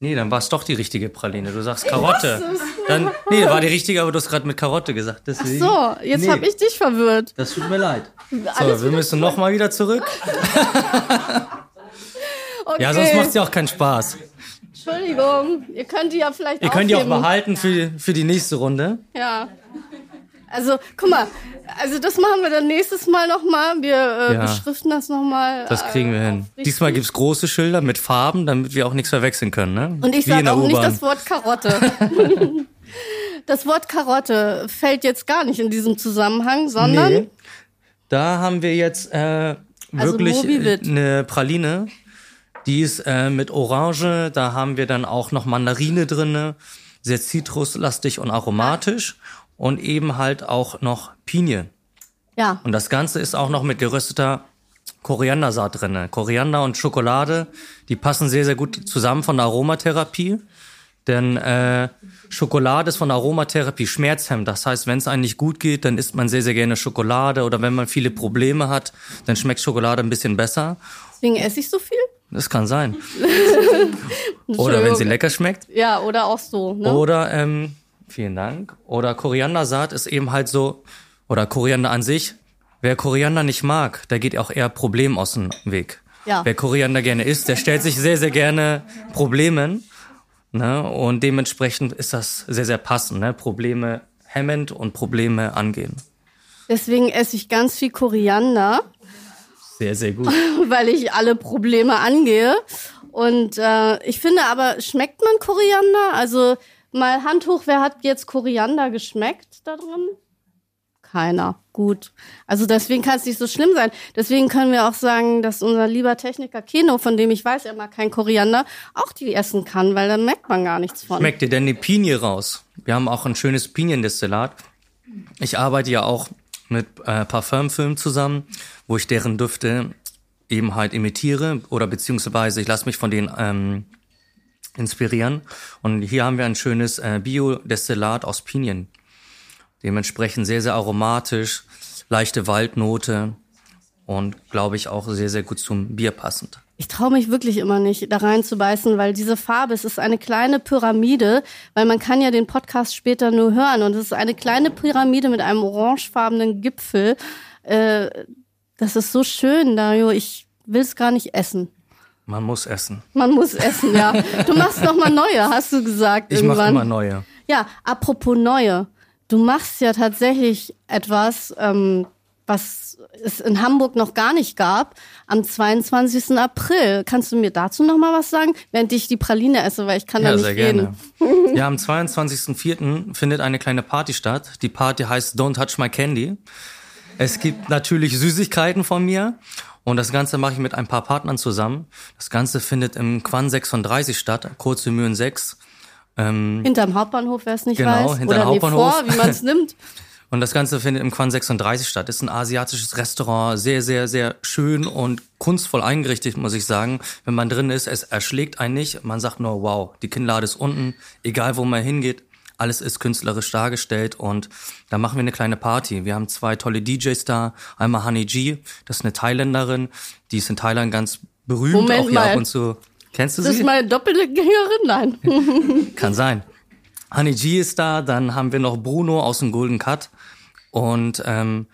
nee, dann war es doch die richtige Praline. Du sagst Karotte. Dann, nee, war die richtige, aber du hast gerade mit Karotte gesagt. Deswegen, So, jetzt nee, habe ich dich verwirrt. Das tut mir leid. Alles So, wir müssen noch mal wieder zurück. *laughs* Okay. Ja, sonst macht es ja auch keinen Spaß. Entschuldigung, ihr könnt die ja vielleicht Ihr könnt die auch aufheben. behalten für, für die nächste Runde. Ja. Also, guck mal, also das machen wir dann nächstes Mal nochmal. Wir äh, Ja. beschriften das nochmal. Das kriegen wir äh, hin. Diesmal gibt's große Schilder mit Farben, damit wir auch nichts verwechseln können. Ne? Und ich sage auch nicht das Wort Karotte. *laughs* das Wort Karotte fällt jetzt gar nicht in diesem Zusammenhang, sondern Nee. Da haben wir jetzt äh, Also wirklich äh, eine Praline. Die ist äh, mit Orange. Da haben wir dann auch noch Mandarine drinne, sehr zitruslastig und aromatisch und eben halt auch noch Pinie. ja, Und das Ganze ist auch noch mit gerösteter Koriandersaat drinne. Koriander und Schokolade, die passen sehr, sehr gut zusammen von der Aromatherapie. Denn äh, Schokolade ist von der Aromatherapie schmerzhemmend. Das heißt, wenn es einem nicht gut geht, dann isst man sehr, sehr gerne Schokolade. Oder wenn man viele Probleme hat, dann schmeckt Schokolade ein bisschen besser. deswegen esse ich so viel. Das kann sein. *laughs* Oder wenn sie lecker schmeckt. Ja, oder auch so. Ne? Oder, ähm, vielen Dank. Oder Koriandersaat ist eben halt so, oder Koriander an sich. Wer Koriander nicht mag, der geht auch eher Problemen aus dem Weg. Ja. Wer Koriander gerne isst, der stellt sich sehr, sehr gerne Problemen. Ne? Und dementsprechend ist das sehr, sehr passend. Ne? Probleme hemmend und Probleme angehen. Deswegen esse ich ganz viel Koriander. Sehr, sehr gut. *laughs* weil ich alle Probleme angehe. Und äh, ich finde aber, schmeckt man Koriander? Also mal Hand hoch, wer hat jetzt Koriander geschmeckt da drin? Keiner. Gut. Also deswegen kann es nicht so schlimm sein. Deswegen können wir auch sagen, dass unser lieber Techniker Keno, von dem ich weiß, er mag kein Koriander, auch die essen kann, weil da merkt man gar nichts von. Schmeckt dir denn die Pinie raus? Wir haben auch ein schönes Piniendestillat. Ich arbeite ja auch mit äh, Parfümfilmen zusammen, wo ich deren Düfte eben halt imitiere oder beziehungsweise ich lasse mich von denen ähm, inspirieren. Und hier haben wir ein schönes äh, Biodestillat aus Pinien. Dementsprechend sehr, sehr aromatisch, leichte Waldnote und glaube ich auch sehr, sehr gut zum Bier passend. Ich traue mich wirklich immer nicht, da reinzubeißen, weil diese Farbe, es ist eine kleine Pyramide, weil man kann ja den Podcast später nur hören und es ist eine kleine Pyramide mit einem orangefarbenen Gipfel. Äh, das ist so schön, Dario. Ich will es gar nicht essen. Man muss essen. Man muss essen, ja. Du machst noch mal neue, hast du gesagt Ich irgendwann. mache immer neue. Ja, apropos neue. Du machst ja tatsächlich etwas, ähm, was es in Hamburg noch gar nicht gab, am 22. April. Kannst du mir dazu noch mal was sagen, während ich die Praline esse, weil ich kann da Ja, nicht sehr reden. gerne. *laughs* Ja, am 22.04. findet eine kleine Party statt. Die Party heißt Don't Touch My Candy. Es gibt natürlich Süßigkeiten von mir. Und das Ganze mache ich mit ein paar Partnern zusammen. Das Ganze findet im Quan 36 statt, kurze Mühen 6. Ähm, hinterm Hauptbahnhof, wer es nicht genau, weiß. Hinterm Oder Hauptbahnhof. vor, wie man es *laughs* nimmt. Und das Ganze findet im Quan 36 statt. Ist ein asiatisches Restaurant, sehr, sehr, sehr schön und kunstvoll eingerichtet, muss ich sagen. Wenn man drin ist, es erschlägt einen nicht. Man sagt nur, wow, die Kinnlade ist unten, egal wo man hingeht. Alles ist künstlerisch dargestellt und da machen wir eine kleine Party. Wir haben zwei tolle DJs da. Einmal Honey G, das ist eine Thailänderin, die ist in Thailand ganz berühmt, Moment auch hier mal. ab und zu. Kennst du das sie? Das ist meine doppelte Gängerin? Nein. *laughs* Kann sein. Honey G ist da, dann haben wir noch Bruno aus dem Golden Cut und ähm,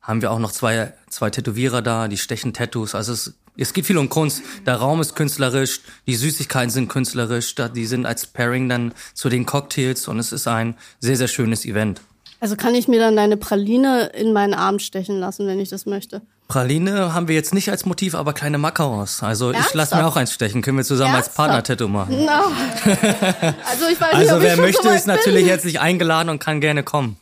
haben wir auch noch zwei, zwei Tätowierer da, die stechen Tattoos. Also es, es geht viel um Kunst. Der Raum ist künstlerisch, die Süßigkeiten sind künstlerisch, die sind als Pairing dann zu den Cocktails und es ist ein sehr, sehr schönes Event. Also kann ich mir dann deine Praline in meinen Arm stechen lassen, wenn ich das möchte? Praline haben wir jetzt nicht als Motiv, aber kleine Macarons. Also Ernsthaft? ich lasse mir auch eins stechen. Können wir zusammen Ernsthaft? als Partner-Tattoo machen. No. *laughs* Also ich weiß also nicht, ob wer ich möchte, so ist natürlich bin. herzlich eingeladen und kann gerne kommen.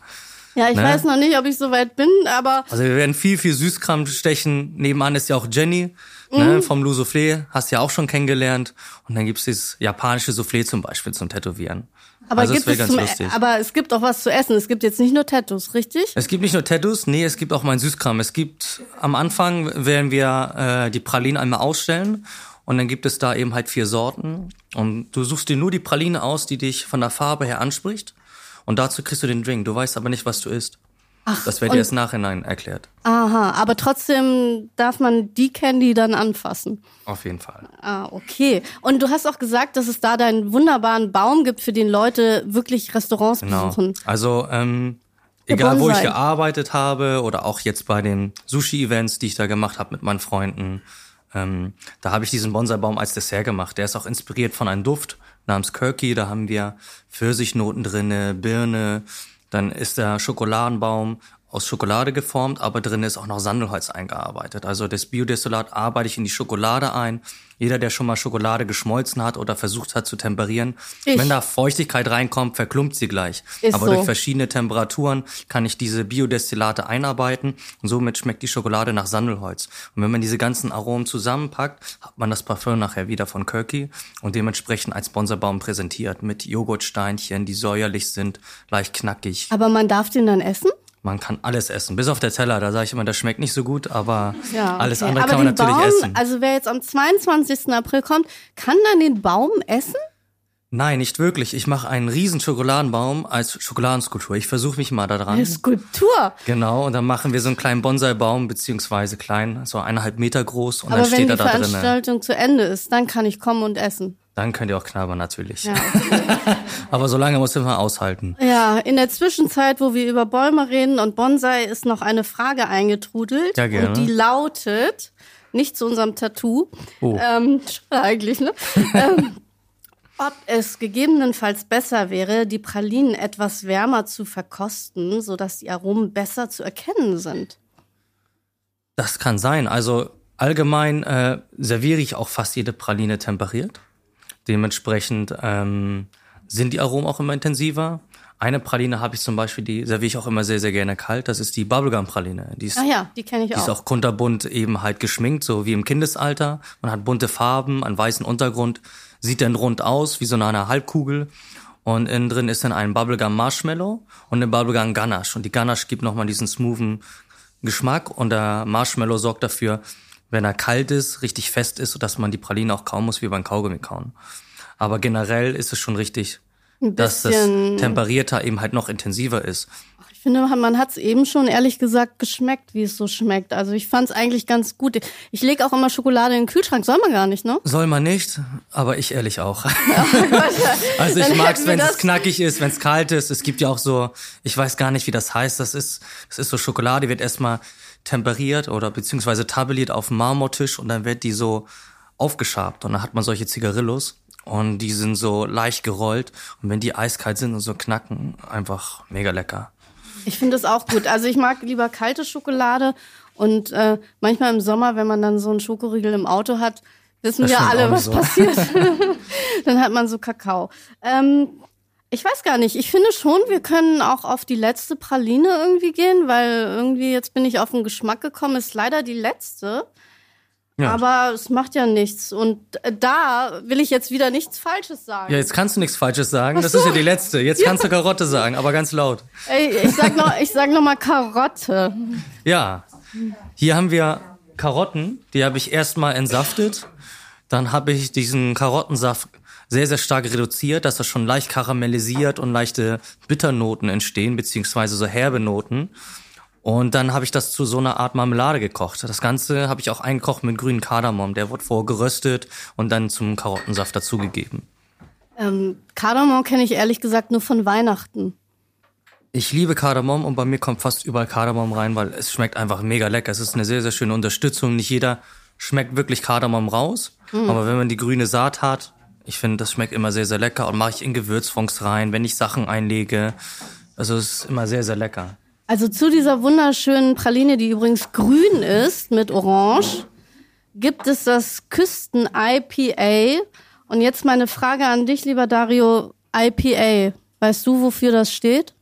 Ja, ich Ne? weiß noch nicht, ob ich so weit bin, aber Also wir werden viel, viel Süßkram stechen. Nebenan ist ja auch Jenny ne, vom Lou Soufflé, hast ja auch schon kennengelernt. Und dann gibt's dieses japanische Soufflé zum Beispiel zum Tätowieren. aber also gibt es zum, aber es gibt auch was zu essen. Es gibt jetzt nicht nur Tattoos, richtig? Es gibt nicht nur Tattoos, nee, es gibt auch mein Süßkram. Es gibt am Anfang werden wir äh, die Pralinen einmal ausstellen und dann gibt es da eben halt vier Sorten und du suchst dir nur die Praline aus, die dich von der Farbe her anspricht und dazu kriegst du den Drink. Du weißt aber nicht, was du isst. Ach, Das wird dir erst nachhinein erklärt. Aha, aber trotzdem darf man die Candy dann anfassen. Auf jeden Fall. Ah, okay. Und du hast auch gesagt, dass es da deinen wunderbaren Baum gibt, für den Leute wirklich Restaurants Genau. besuchen. Also ähm, egal wo ich gearbeitet habe oder auch jetzt bei den Sushi-Events, die ich da gemacht habe mit meinen Freunden, ähm, da habe ich diesen Bonsai-Baum als Dessert gemacht. Der ist auch inspiriert von einem Duft namens Kirky. Da haben wir Pfirsichnoten drinne, Birne. Dann ist der Schokoladenbaum aus Schokolade geformt, aber drin ist auch noch Sandelholz eingearbeitet. Also das Biodestillat arbeite ich in die Schokolade ein. Jeder, der schon mal Schokolade geschmolzen hat oder versucht hat zu temperieren, Ich. wenn da Feuchtigkeit reinkommt, verklumpt sie gleich. Ist aber so. durch verschiedene Temperaturen kann ich diese Biodestillate einarbeiten und somit schmeckt die Schokolade nach Sandelholz. Und wenn man diese ganzen Aromen zusammenpackt, hat man das Parfum nachher wieder von Kirky und dementsprechend als Bonserbaum präsentiert mit Joghurtsteinchen, die säuerlich sind, leicht knackig. Aber man darf den dann essen? Man kann alles essen, bis auf der Teller. Da sage ich immer, das schmeckt nicht so gut, aber Ja, okay. alles andere aber kann man natürlich Baum, essen. Also wer jetzt am 22. April kommt, kann dann den Baum essen? Nein, nicht wirklich. Ich mache einen riesen Schokoladenbaum als Schokoladenskulptur. Ich versuche mich mal da dran. Eine Skulptur. Genau, und dann machen wir so einen kleinen Bonsai-Baum, beziehungsweise klein, so eineinhalb Meter groß, und Aber dann wenn steht die er da drinnen. Veranstaltung zu Ende ist, dann kann ich kommen und essen. Dann könnt ihr auch knabbern, natürlich. Ja. *laughs* Aber so lange muss man aushalten. Ja, in der Zwischenzeit, wo wir über Bäume reden und Bonsai, ist noch eine Frage eingetrudelt. Ja, gerne. Und die lautet, nicht zu unserem Tattoo, Oh. ähm, *laughs* eigentlich, ne? ähm, ob es gegebenenfalls besser wäre, die Pralinen etwas wärmer zu verkosten, sodass die Aromen besser zu erkennen sind. Das kann sein. Also allgemein äh, serviere ich auch fast jede Praline temperiert. Dementsprechend ähm, sind die Aromen auch immer intensiver. Eine Praline habe ich zum Beispiel, die serviere ich auch immer sehr, sehr gerne kalt. Das ist die Bubblegum-Praline. Die ist Ah ja, die kenne ich Die ist auch. auch kunterbunt eben halt geschminkt, so wie im Kindesalter. Man hat bunte Farben, einen weißen Untergrund, sieht dann rund aus, wie so eine Halbkugel. Und innen drin ist dann ein Bubblegum Marshmallow und eine Bubblegum Ganache. Und die Ganache gibt nochmal diesen smoothen Geschmack und der Marshmallow sorgt dafür, wenn er kalt ist, richtig fest ist, sodass man die Praline auch kauen muss, wie beim Kaugummi kauen. Aber generell ist es schon richtig, dass das Temperierter eben halt noch intensiver ist. Ich finde, man hat es eben schon ehrlich gesagt geschmeckt, wie es so schmeckt. Also ich fand es eigentlich ganz gut. Ich lege auch immer Schokolade in den Kühlschrank, soll man gar nicht, ne? Soll man nicht, aber ich ehrlich auch. *laughs* *laughs* also ich mag's, hätten wir wenn es knackig ist, wenn es kalt ist. Es gibt ja auch so, ich weiß gar nicht, wie das heißt. Das ist, das ist so Schokolade, die wird erstmal temperiert oder beziehungsweise tabelliert auf dem Marmortisch und dann wird die so aufgeschabt und dann hat man solche Zigarillos und die sind so leicht gerollt und wenn die eiskalt sind und so knacken, einfach mega lecker. Ich finde es auch gut. Also ich mag lieber kalte Schokolade und äh, manchmal im Sommer, wenn man dann so einen Schokoriegel im Auto hat, wissen Das wir alle, was so. passiert. *laughs* dann hat man so Kakao. Ähm, Ich weiß gar nicht. Ich finde schon, wir können auch auf die letzte Praline irgendwie gehen, weil irgendwie jetzt bin ich auf den Geschmack gekommen. Ist leider die letzte. Ja. Aber es macht ja nichts. Und da will ich jetzt wieder nichts Falsches sagen. Ja, jetzt kannst du nichts Falsches sagen. Das ist ja die letzte. Jetzt kannst du Karotte sagen, aber ganz laut. Ey, ich sag noch, ich sag noch mal Karotte. Ja. Hier haben wir Karotten. Die habe ich erstmal entsaftet. Dann habe ich diesen Karottensaft sehr, sehr stark reduziert, dass das schon leicht karamellisiert und leichte Bitternoten entstehen, beziehungsweise so herbe Noten. Und dann habe ich das zu so einer Art Marmelade gekocht. Das Ganze habe ich auch eingekocht mit grünen Kardamom. Der wurde vorgeröstet und dann zum Karottensaft dazugegeben. Ähm, Kardamom kenne ich ehrlich gesagt nur von Weihnachten. Ich liebe Kardamom und bei mir kommt fast überall Kardamom rein, weil es schmeckt einfach mega lecker. Es ist eine sehr, sehr schöne Unterstützung. Nicht jeder schmeckt wirklich Kardamom raus, mhm. aber wenn man die grüne Saat hat, ich finde, das schmeckt immer sehr, sehr lecker und mache ich in Gewürzfonds rein, wenn ich Sachen einlege. Also es ist immer sehr, sehr lecker. Also zu dieser wunderschönen Praline, die übrigens grün ist mit Orange, gibt es das Küsten IPA. Und jetzt meine Frage an dich, lieber Dario. IPA, weißt du, wofür das steht?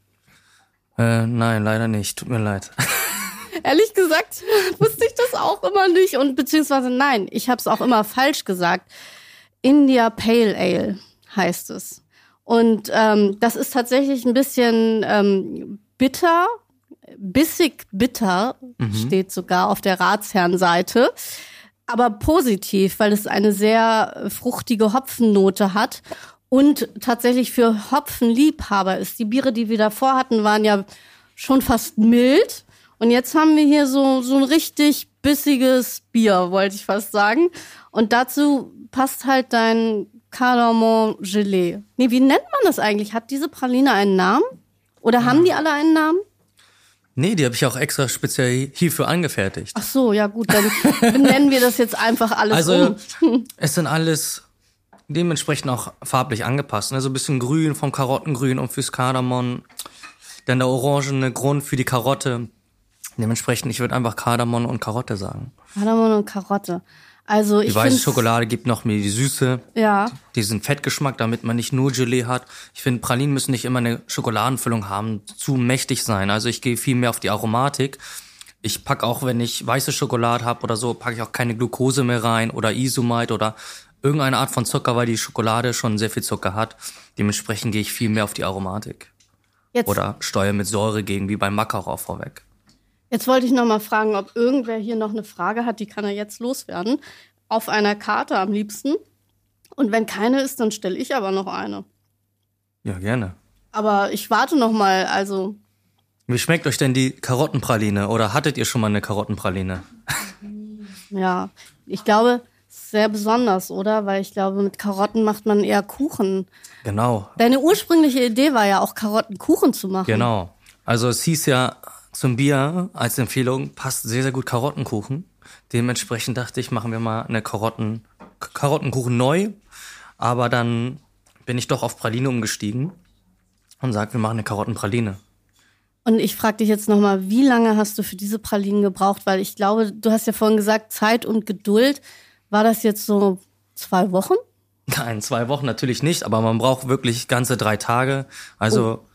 Äh, nein, leider nicht. Tut mir leid. *laughs* Ehrlich gesagt *laughs* wusste ich das auch immer nicht und beziehungsweise nein, ich habe es auch immer falsch gesagt. India Pale Ale heißt es. Und ähm, das ist tatsächlich ein bisschen ähm, bitter, bissig bitter, mhm. steht sogar auf der Ratsherrenseite. Aber positiv, weil es eine sehr fruchtige Hopfennote hat und tatsächlich für Hopfenliebhaber ist. Die Biere, die wir davor hatten, waren ja schon fast mild. Und jetzt haben wir hier so, so ein richtig bissiges Bier, wollte ich fast sagen. Und dazu passt halt dein Cardamom Gelee. Nee, wie nennt man das eigentlich? Hat diese Praline einen Namen? Oder haben die alle einen Namen? Nee, die habe ich auch extra speziell hierfür angefertigt. Ach so, ja gut, dann *laughs* benennen wir das jetzt einfach alles also, um. *laughs* es sind alles dementsprechend auch farblich angepasst. Also ein bisschen grün vom Karottengrün und fürs Kardamom. Dann der orangene Grund für die Karotte. Dementsprechend, ich würde einfach Kardamom und Karotte sagen. Kardamom und Karotte. Also ich die weiße Schokolade gibt noch mir die Süße, ja. diesen Fettgeschmack, damit man nicht nur Gelee hat. Ich finde, Pralinen müssen nicht immer eine Schokoladenfüllung haben, zu mächtig sein. Also ich gehe viel mehr auf die Aromatik. Ich pack auch, wenn ich weiße Schokolade habe oder so, packe ich auch keine Glucose mehr rein oder Isomite oder irgendeine Art von Zucker, weil die Schokolade schon sehr viel Zucker hat. Dementsprechend gehe ich viel mehr auf die Aromatik. Jetzt. Oder steuere mit Säure gegen, wie beim Macaron vorweg. Jetzt wollte ich noch mal fragen, ob irgendwer hier noch eine Frage hat, die kann er jetzt loswerden. Auf einer Karte am liebsten. Und wenn keine ist, dann stelle ich aber noch eine. Ja, gerne. Aber ich warte noch mal, also. Wie schmeckt euch denn die Karottenpraline? Oder hattet ihr schon mal eine Karottenpraline? *laughs* ja, ich glaube, sehr besonders, oder? Weil ich glaube, mit Karotten macht man eher Kuchen. Genau. Deine ursprüngliche Idee war ja auch Karottenkuchen zu machen. Genau. Also es hieß ja, zum Bier als Empfehlung passt sehr, sehr gut Karottenkuchen. Dementsprechend dachte ich, machen wir mal eine Karotten, Karottenkuchen neu. Aber dann bin ich doch auf Praline umgestiegen und sag, wir machen eine Karottenpraline. Und ich frage dich jetzt nochmal, wie lange hast du für diese Pralinen gebraucht? Weil ich glaube, du hast ja vorhin gesagt, Zeit und Geduld. War das jetzt so zwei Wochen? Nein, zwei Wochen natürlich nicht, aber man braucht wirklich ganze drei Tage. Also oh.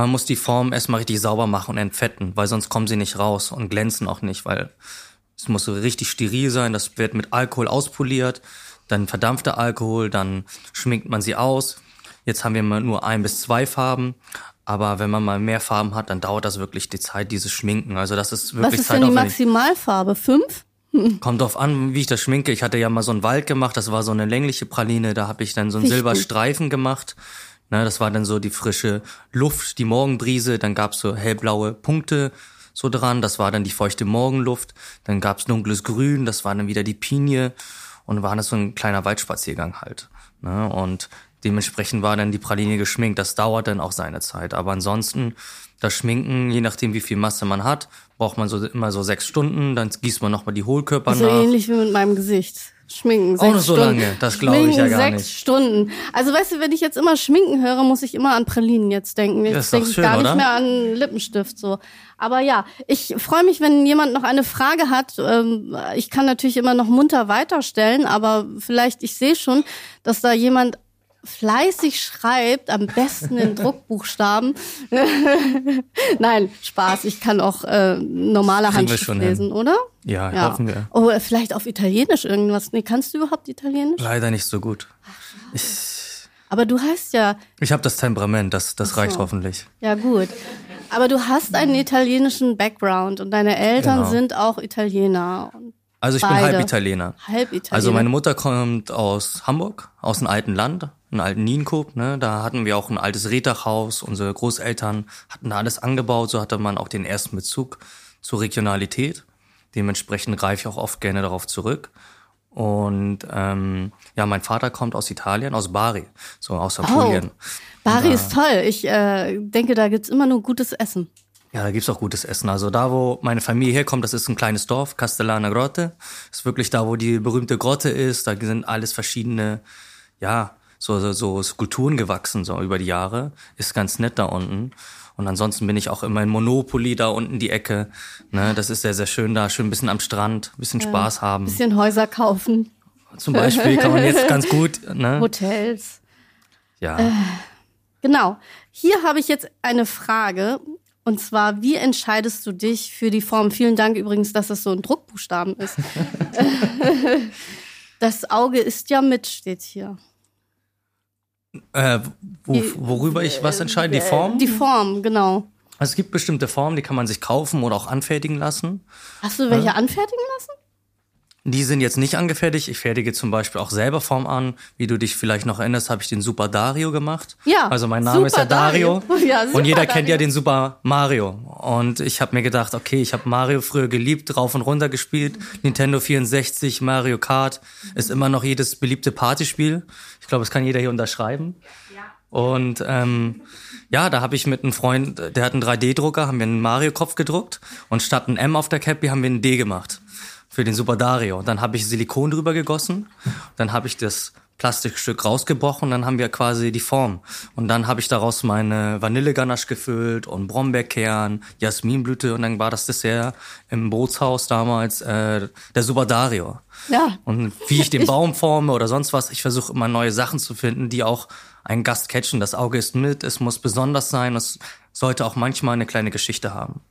Man muss die Form erstmal richtig sauber machen und entfetten, weil sonst kommen sie nicht raus und glänzen auch nicht, weil es muss so richtig steril sein. Das wird mit Alkohol auspoliert, dann verdampfter Alkohol, dann schminkt man sie aus. Jetzt haben wir mal nur ein bis zwei Farben. Aber wenn man mal mehr Farben hat, dann dauert das wirklich die Zeit, dieses Schminken. Also das ist wirklich Was ist denn die Maximalfarbe? Fünf? Kommt drauf an, wie ich das schminke. Ich hatte ja mal so einen Wald gemacht, das war so eine längliche Praline, da habe ich dann so einen Silberstreifen gemacht. Ne, das war dann so die frische Luft, die Morgenbrise, dann gab's so hellblaue Punkte so dran, das war dann die feuchte Morgenluft, dann gab's dunkles Grün, das war dann wieder die Pinie und war das so ein kleiner Waldspaziergang halt. Ne? Und dementsprechend war dann die Praline geschminkt. Das dauert dann auch seine Zeit. Aber ansonsten, das Schminken, je nachdem wie viel Masse man hat, braucht man so immer so sechs Stunden, dann gießt man nochmal die Hohlkörper so nach. So ähnlich wie mit meinem Gesicht. Schminken. Auch noch so Stunden. lange, das glaube ich ja gar sechs nicht. Sechs Stunden. Also weißt du, wenn ich jetzt immer Schminken höre, muss ich immer an Pralinen jetzt denken. Jetzt denke ich schön, gar oder? nicht mehr an Lippenstift so. Aber ja, ich freue mich, wenn jemand noch eine Frage hat. Ähm, Ich kann natürlich immer noch munter weiterstellen, aber vielleicht, ich sehe schon, dass da jemand fleißig schreibt, am besten in *laughs* Druckbuchstaben. *laughs* Nein, Spaß. Ich kann auch äh, normale Handschrift lesen, hin. oder? Ja, ja, hoffen wir. Oh, vielleicht auf Italienisch irgendwas. Nee, kannst du überhaupt Italienisch? Leider nicht so gut. Ich, aber du hast ja. Ich habe das Temperament, das, das so. reicht hoffentlich. Ja, gut. Aber du hast einen italienischen Background und deine Eltern genau. sind auch Italiener. Also ich Beide. bin halb Italiener. Halb Italiener. Also meine Mutter kommt aus Hamburg, aus einem alten Land, einem alten Nienkoop. Ne? Da hatten wir auch ein altes Reddachhaus. Unsere Großeltern hatten da alles angebaut. So hatte man auch den ersten Bezug zur Regionalität. Dementsprechend greife ich auch oft gerne darauf zurück. Und ähm, ja, mein Vater kommt aus Italien, aus Bari, so aus Apulien. Oh, Bari ist toll. Ich äh, denke, da gibt's immer nur gutes Essen. Ja, da gibt's auch gutes Essen. Also da, wo meine Familie herkommt, das ist ein kleines Dorf, Castellana Grotte. Ist wirklich da, wo die berühmte Grotte ist. Da sind alles verschiedene, ja, so, so, so Skulpturen gewachsen, so über die Jahre. Ist ganz nett da unten. Und ansonsten bin ich auch immer in Monopoly da unten die Ecke. Ne, das ist sehr, sehr schön da. Schön ein bisschen am Strand, ein bisschen ja, Spaß haben. Bisschen Häuser kaufen. Zum Beispiel kann man jetzt ganz gut. Ne? Hotels. Ja. Äh, genau. Hier habe ich jetzt eine Frage. Und zwar, wie entscheidest du dich für die Form? Vielen Dank übrigens, dass es so ein Druckbuchstaben ist. *laughs* das Auge ist ja mit, steht hier. Äh, wo, worüber ich was entscheide? Die Form? Die Form, genau. Also es gibt bestimmte Formen, die kann man sich kaufen oder auch anfertigen lassen. Hast du welche ja. anfertigen lassen? Die sind jetzt nicht angefertigt. Ich fertige zum Beispiel auch selber Form an. Wie du dich vielleicht noch erinnerst, habe ich den Super Dario gemacht. Ja. Also mein Name ist ja Dario. Dario. *laughs* Ja, und jeder Dario. kennt ja den Super Mario. Und ich habe mir gedacht, okay, ich habe Mario früher geliebt, rauf und runter gespielt. Nintendo 64, Mario Kart ist immer noch jedes beliebte Partyspiel. Ich glaube, das kann jeder hier unterschreiben. Ja. Und ähm, ja, da habe ich mit einem Freund, der hat einen 3D-Drucker, haben wir einen Mario-Kopf gedruckt und statt ein M auf der Cappy haben wir ein D gemacht für den Super Dario. Dann habe ich Silikon drüber gegossen, dann habe ich das Plastikstück rausgebrochen und dann haben wir quasi die Form. Und dann habe ich daraus meine Vanilleganache gefüllt und Brombeerkern, Jasminblüte und dann war das Dessert im Bootshaus damals äh, der Super Dario. Ja. Und wie ich den Baum forme oder sonst was, ich versuche immer neue Sachen zu finden, die auch einen Gast catchen. Das Auge ist mit, es muss besonders sein, es sollte auch manchmal eine kleine Geschichte haben.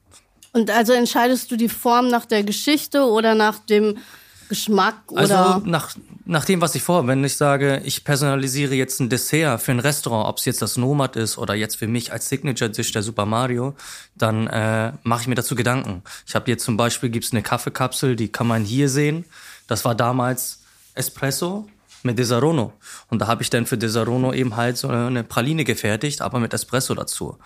Und also entscheidest du die Form nach der Geschichte oder nach dem Geschmack also oder? Also nach, nach dem, was ich vorhabe. Wenn ich sage, ich personalisiere jetzt ein Dessert für ein Restaurant, ob es jetzt das Nomad ist oder jetzt für mich als Signature-Dish der Super Mario, dann äh, mache ich mir dazu Gedanken. Ich habe jetzt zum Beispiel, gibt's eine Kaffeekapsel, die kann man hier sehen. Das war damals Espresso mit Desarono. Und da habe ich dann für Desarono eben halt so eine Praline gefertigt, aber mit Espresso dazu.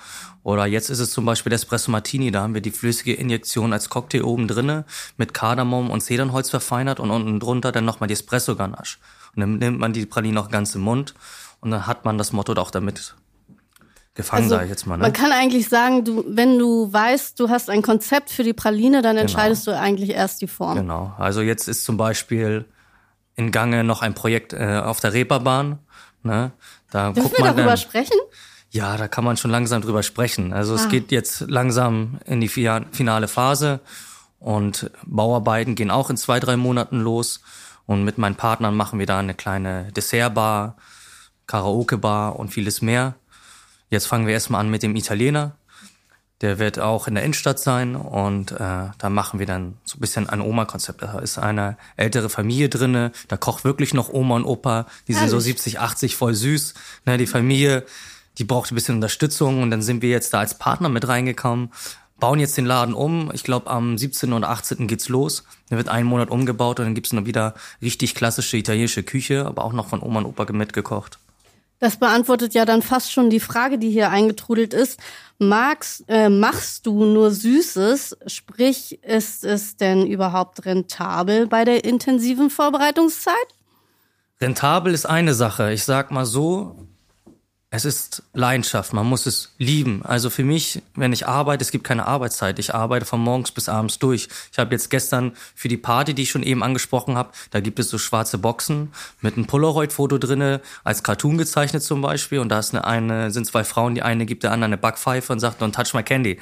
Oder jetzt ist es zum Beispiel der Espresso Martini, da haben wir die flüssige Injektion als Cocktail oben drinne mit Kardamom und Zedernholz verfeinert und unten drunter dann nochmal die Espresso Ganache. Und dann nimmt man die Praline noch ganz im Mund und dann hat man das Motto auch damit gefangen, also, sage ich jetzt mal. Ne? Man kann eigentlich sagen, du, wenn du weißt, du hast ein Konzept für die Praline, dann genau. entscheidest genau. du eigentlich erst die Form. Genau. Also jetzt ist zum Beispiel in Gange noch ein Projekt äh, auf der Reeperbahn. Ne? Da Dürfen guckt man wir darüber dann, sprechen? Ja, da kann man schon langsam drüber sprechen. Also ah. es geht jetzt langsam in die finale Phase und Bauarbeiten gehen auch in zwei, drei Monaten los. Und mit meinen Partnern machen wir da eine kleine Dessertbar, Karaoke-Bar und vieles mehr. Jetzt fangen wir erstmal an mit dem Italiener. Der wird auch in der Innenstadt sein und äh, da machen wir dann so ein bisschen ein Oma-Konzept. Da ist eine ältere Familie drinne, da kocht wirklich noch Oma und Opa, die sind so 70, 80, voll süß. Ne, die Familie, die braucht ein bisschen Unterstützung und dann sind wir jetzt da als Partner mit reingekommen, bauen jetzt den Laden um. Ich glaube, am 17. und 18. geht's los. Der wird einen Monat umgebaut und dann gibt's noch wieder richtig klassische italienische Küche, aber auch noch von Oma und Opa mitgekocht. Das beantwortet ja dann fast schon die Frage, die hier eingetrudelt ist. Magst, äh, machst du nur Süßes? Sprich, ist es denn überhaupt rentabel bei der intensiven Vorbereitungszeit? Rentabel ist eine Sache. Ich sag mal so, es ist Leidenschaft, man muss es lieben. Also für mich, wenn ich arbeite, es gibt keine Arbeitszeit. Ich arbeite von morgens bis abends durch. Ich habe jetzt gestern für die Party, die ich schon eben angesprochen habe, da gibt es so schwarze Boxen mit einem Polaroid-Foto drinne, als Cartoon gezeichnet zum Beispiel. Und da ist eine, eine, sind zwei Frauen, die eine gibt der andere eine Backpfeife und sagt, don't touch my candy.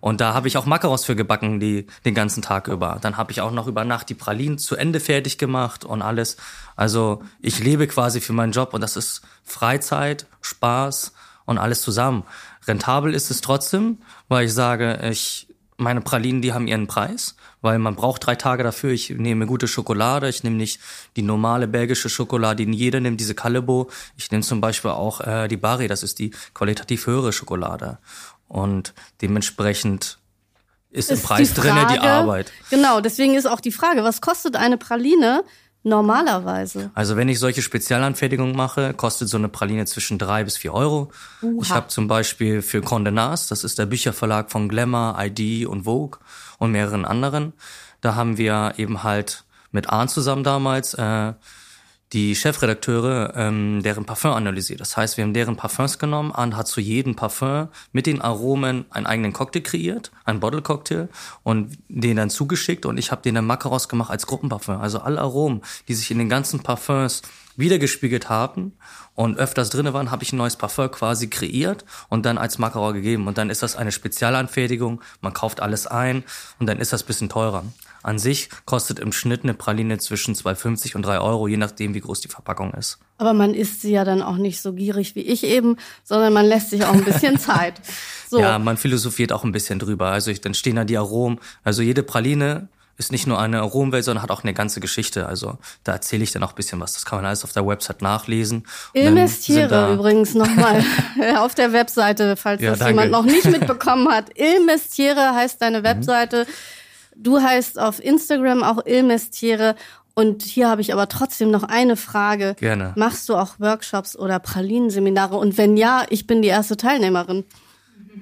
Und da habe ich auch Macarons für gebacken, die den ganzen Tag über. Dann habe ich auch noch über Nacht die Pralinen zu Ende fertig gemacht und alles. Also ich lebe quasi für meinen Job und das ist Freizeit, Spaß und alles zusammen. Rentabel ist es trotzdem, weil ich sage, ich meine Pralinen, die haben ihren Preis, weil man braucht drei Tage dafür. Ich nehme gute Schokolade, ich nehme nicht die normale belgische Schokolade, die jeder nimmt, diese Calebo. Ich nehme zum Beispiel auch äh, die Bari, das ist die qualitativ höhere Schokolade. Und dementsprechend ist, ist im Preis die drinne die Arbeit. Genau, deswegen ist auch die Frage, was kostet eine Praline normalerweise? Also wenn ich solche Spezialanfertigungen mache, kostet so eine Praline zwischen drei bis vier Euro. Uha. Ich habe zum Beispiel für Condé Nast, das ist der Bücherverlag von Glamour, ID und Vogue und mehreren anderen, da haben wir eben halt mit Arndt zusammen damals äh, die Chefredakteure ähm, deren Parfum analysiert. Das heißt, wir haben deren Parfums genommen und hat zu jedem Parfum mit den Aromen einen eigenen Cocktail kreiert, einen Bottle Cocktail und den dann zugeschickt und ich habe den dann Macaros gemacht als Gruppenparfum. Also alle Aromen, die sich in den ganzen Parfums wiedergespiegelt haben und öfters drinne waren, habe ich ein neues Parfum quasi kreiert und dann als Macaron gegeben. Und dann ist das eine Spezialanfertigung, man kauft alles ein und dann ist das bisschen teurer. An sich kostet im Schnitt eine Praline zwischen 2,50 und 3 Euro, je nachdem, wie groß die Verpackung ist. Aber man isst sie ja dann auch nicht so gierig wie ich eben, sondern man lässt sich auch ein bisschen *laughs* Zeit. So. Ja, man philosophiert auch ein bisschen drüber. Also ich, dann stehen da die Aromen. Also jede Praline ist nicht nur eine Aromwelt, sondern hat auch eine ganze Geschichte. Also da erzähle ich dann auch ein bisschen was. Das kann man alles auf der Website nachlesen. Ilmestiere übrigens nochmal *laughs* *laughs* auf der Webseite, falls ja, das danke. jemand noch nicht mitbekommen hat. Ilmestiere heißt deine mhm. Webseite. Mhm. Du heißt auf Instagram auch Ilmestiere. Und hier habe ich aber trotzdem noch eine Frage. Gerne. Machst du auch Workshops oder Pralinenseminare? Und wenn ja, ich bin die erste Teilnehmerin.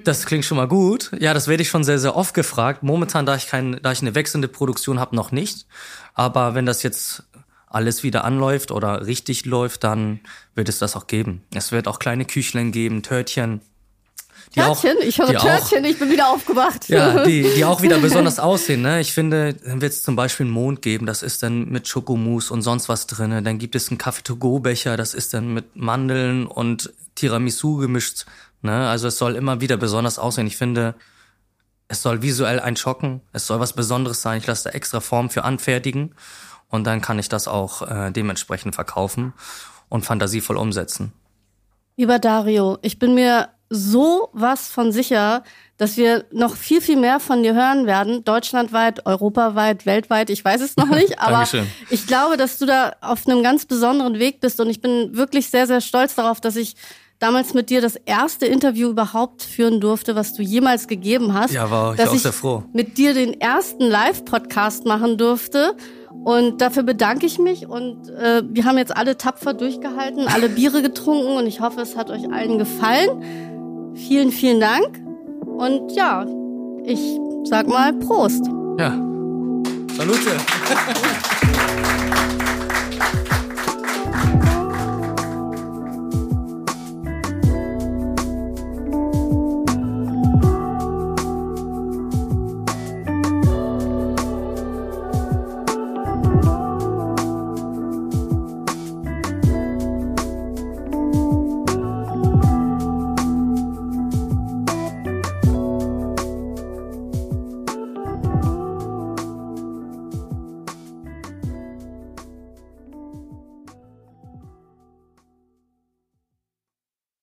Das klingt schon mal gut. Ja, das werde ich schon sehr, sehr oft gefragt. Momentan, da ich kein, da ich eine wechselnde Produktion habe, noch nicht. Aber wenn das jetzt alles wieder anläuft oder richtig läuft, dann wird es das auch geben. Es wird auch kleine Küchlein geben, Törtchen. Die Törtchen? Auch, ich höre Törtchen, auch, ich bin wieder aufgewacht. Ja, die, *laughs* die auch wieder besonders aussehen. Ne? Ich finde, dann wird es zum Beispiel einen Mond geben, das ist dann mit Schokomousse und sonst was drinne. Dann gibt es einen Kaffee-to-go-Becher, das ist dann mit Mandeln und Tiramisu gemischt. Ne? Also es soll immer wieder besonders aussehen. Ich finde, es soll visuell ein schocken, es soll was Besonderes sein. Ich lasse da extra Form für anfertigen und dann kann ich das auch äh, dementsprechend verkaufen und fantasievoll umsetzen. Lieber Dario, ich bin mir so was von sicher, dass wir noch viel, viel mehr von dir hören werden, deutschlandweit, europaweit, weltweit, ich weiß es noch nicht, *laughs* aber ich glaube, dass du da auf einem ganz besonderen Weg bist und ich bin wirklich sehr, sehr stolz darauf, dass ich damals mit dir das erste Interview überhaupt führen durfte, was du jemals gegeben hast. Ja, war ich dass auch sehr froh. Mit dir den ersten Live-Podcast machen durfte. Und dafür bedanke ich mich. Und äh, wir haben jetzt alle tapfer durchgehalten, alle Biere getrunken und ich hoffe, es hat euch allen gefallen. Vielen, vielen Dank. Und ja, ich sag mal Prost. Ja. Salute. *laughs*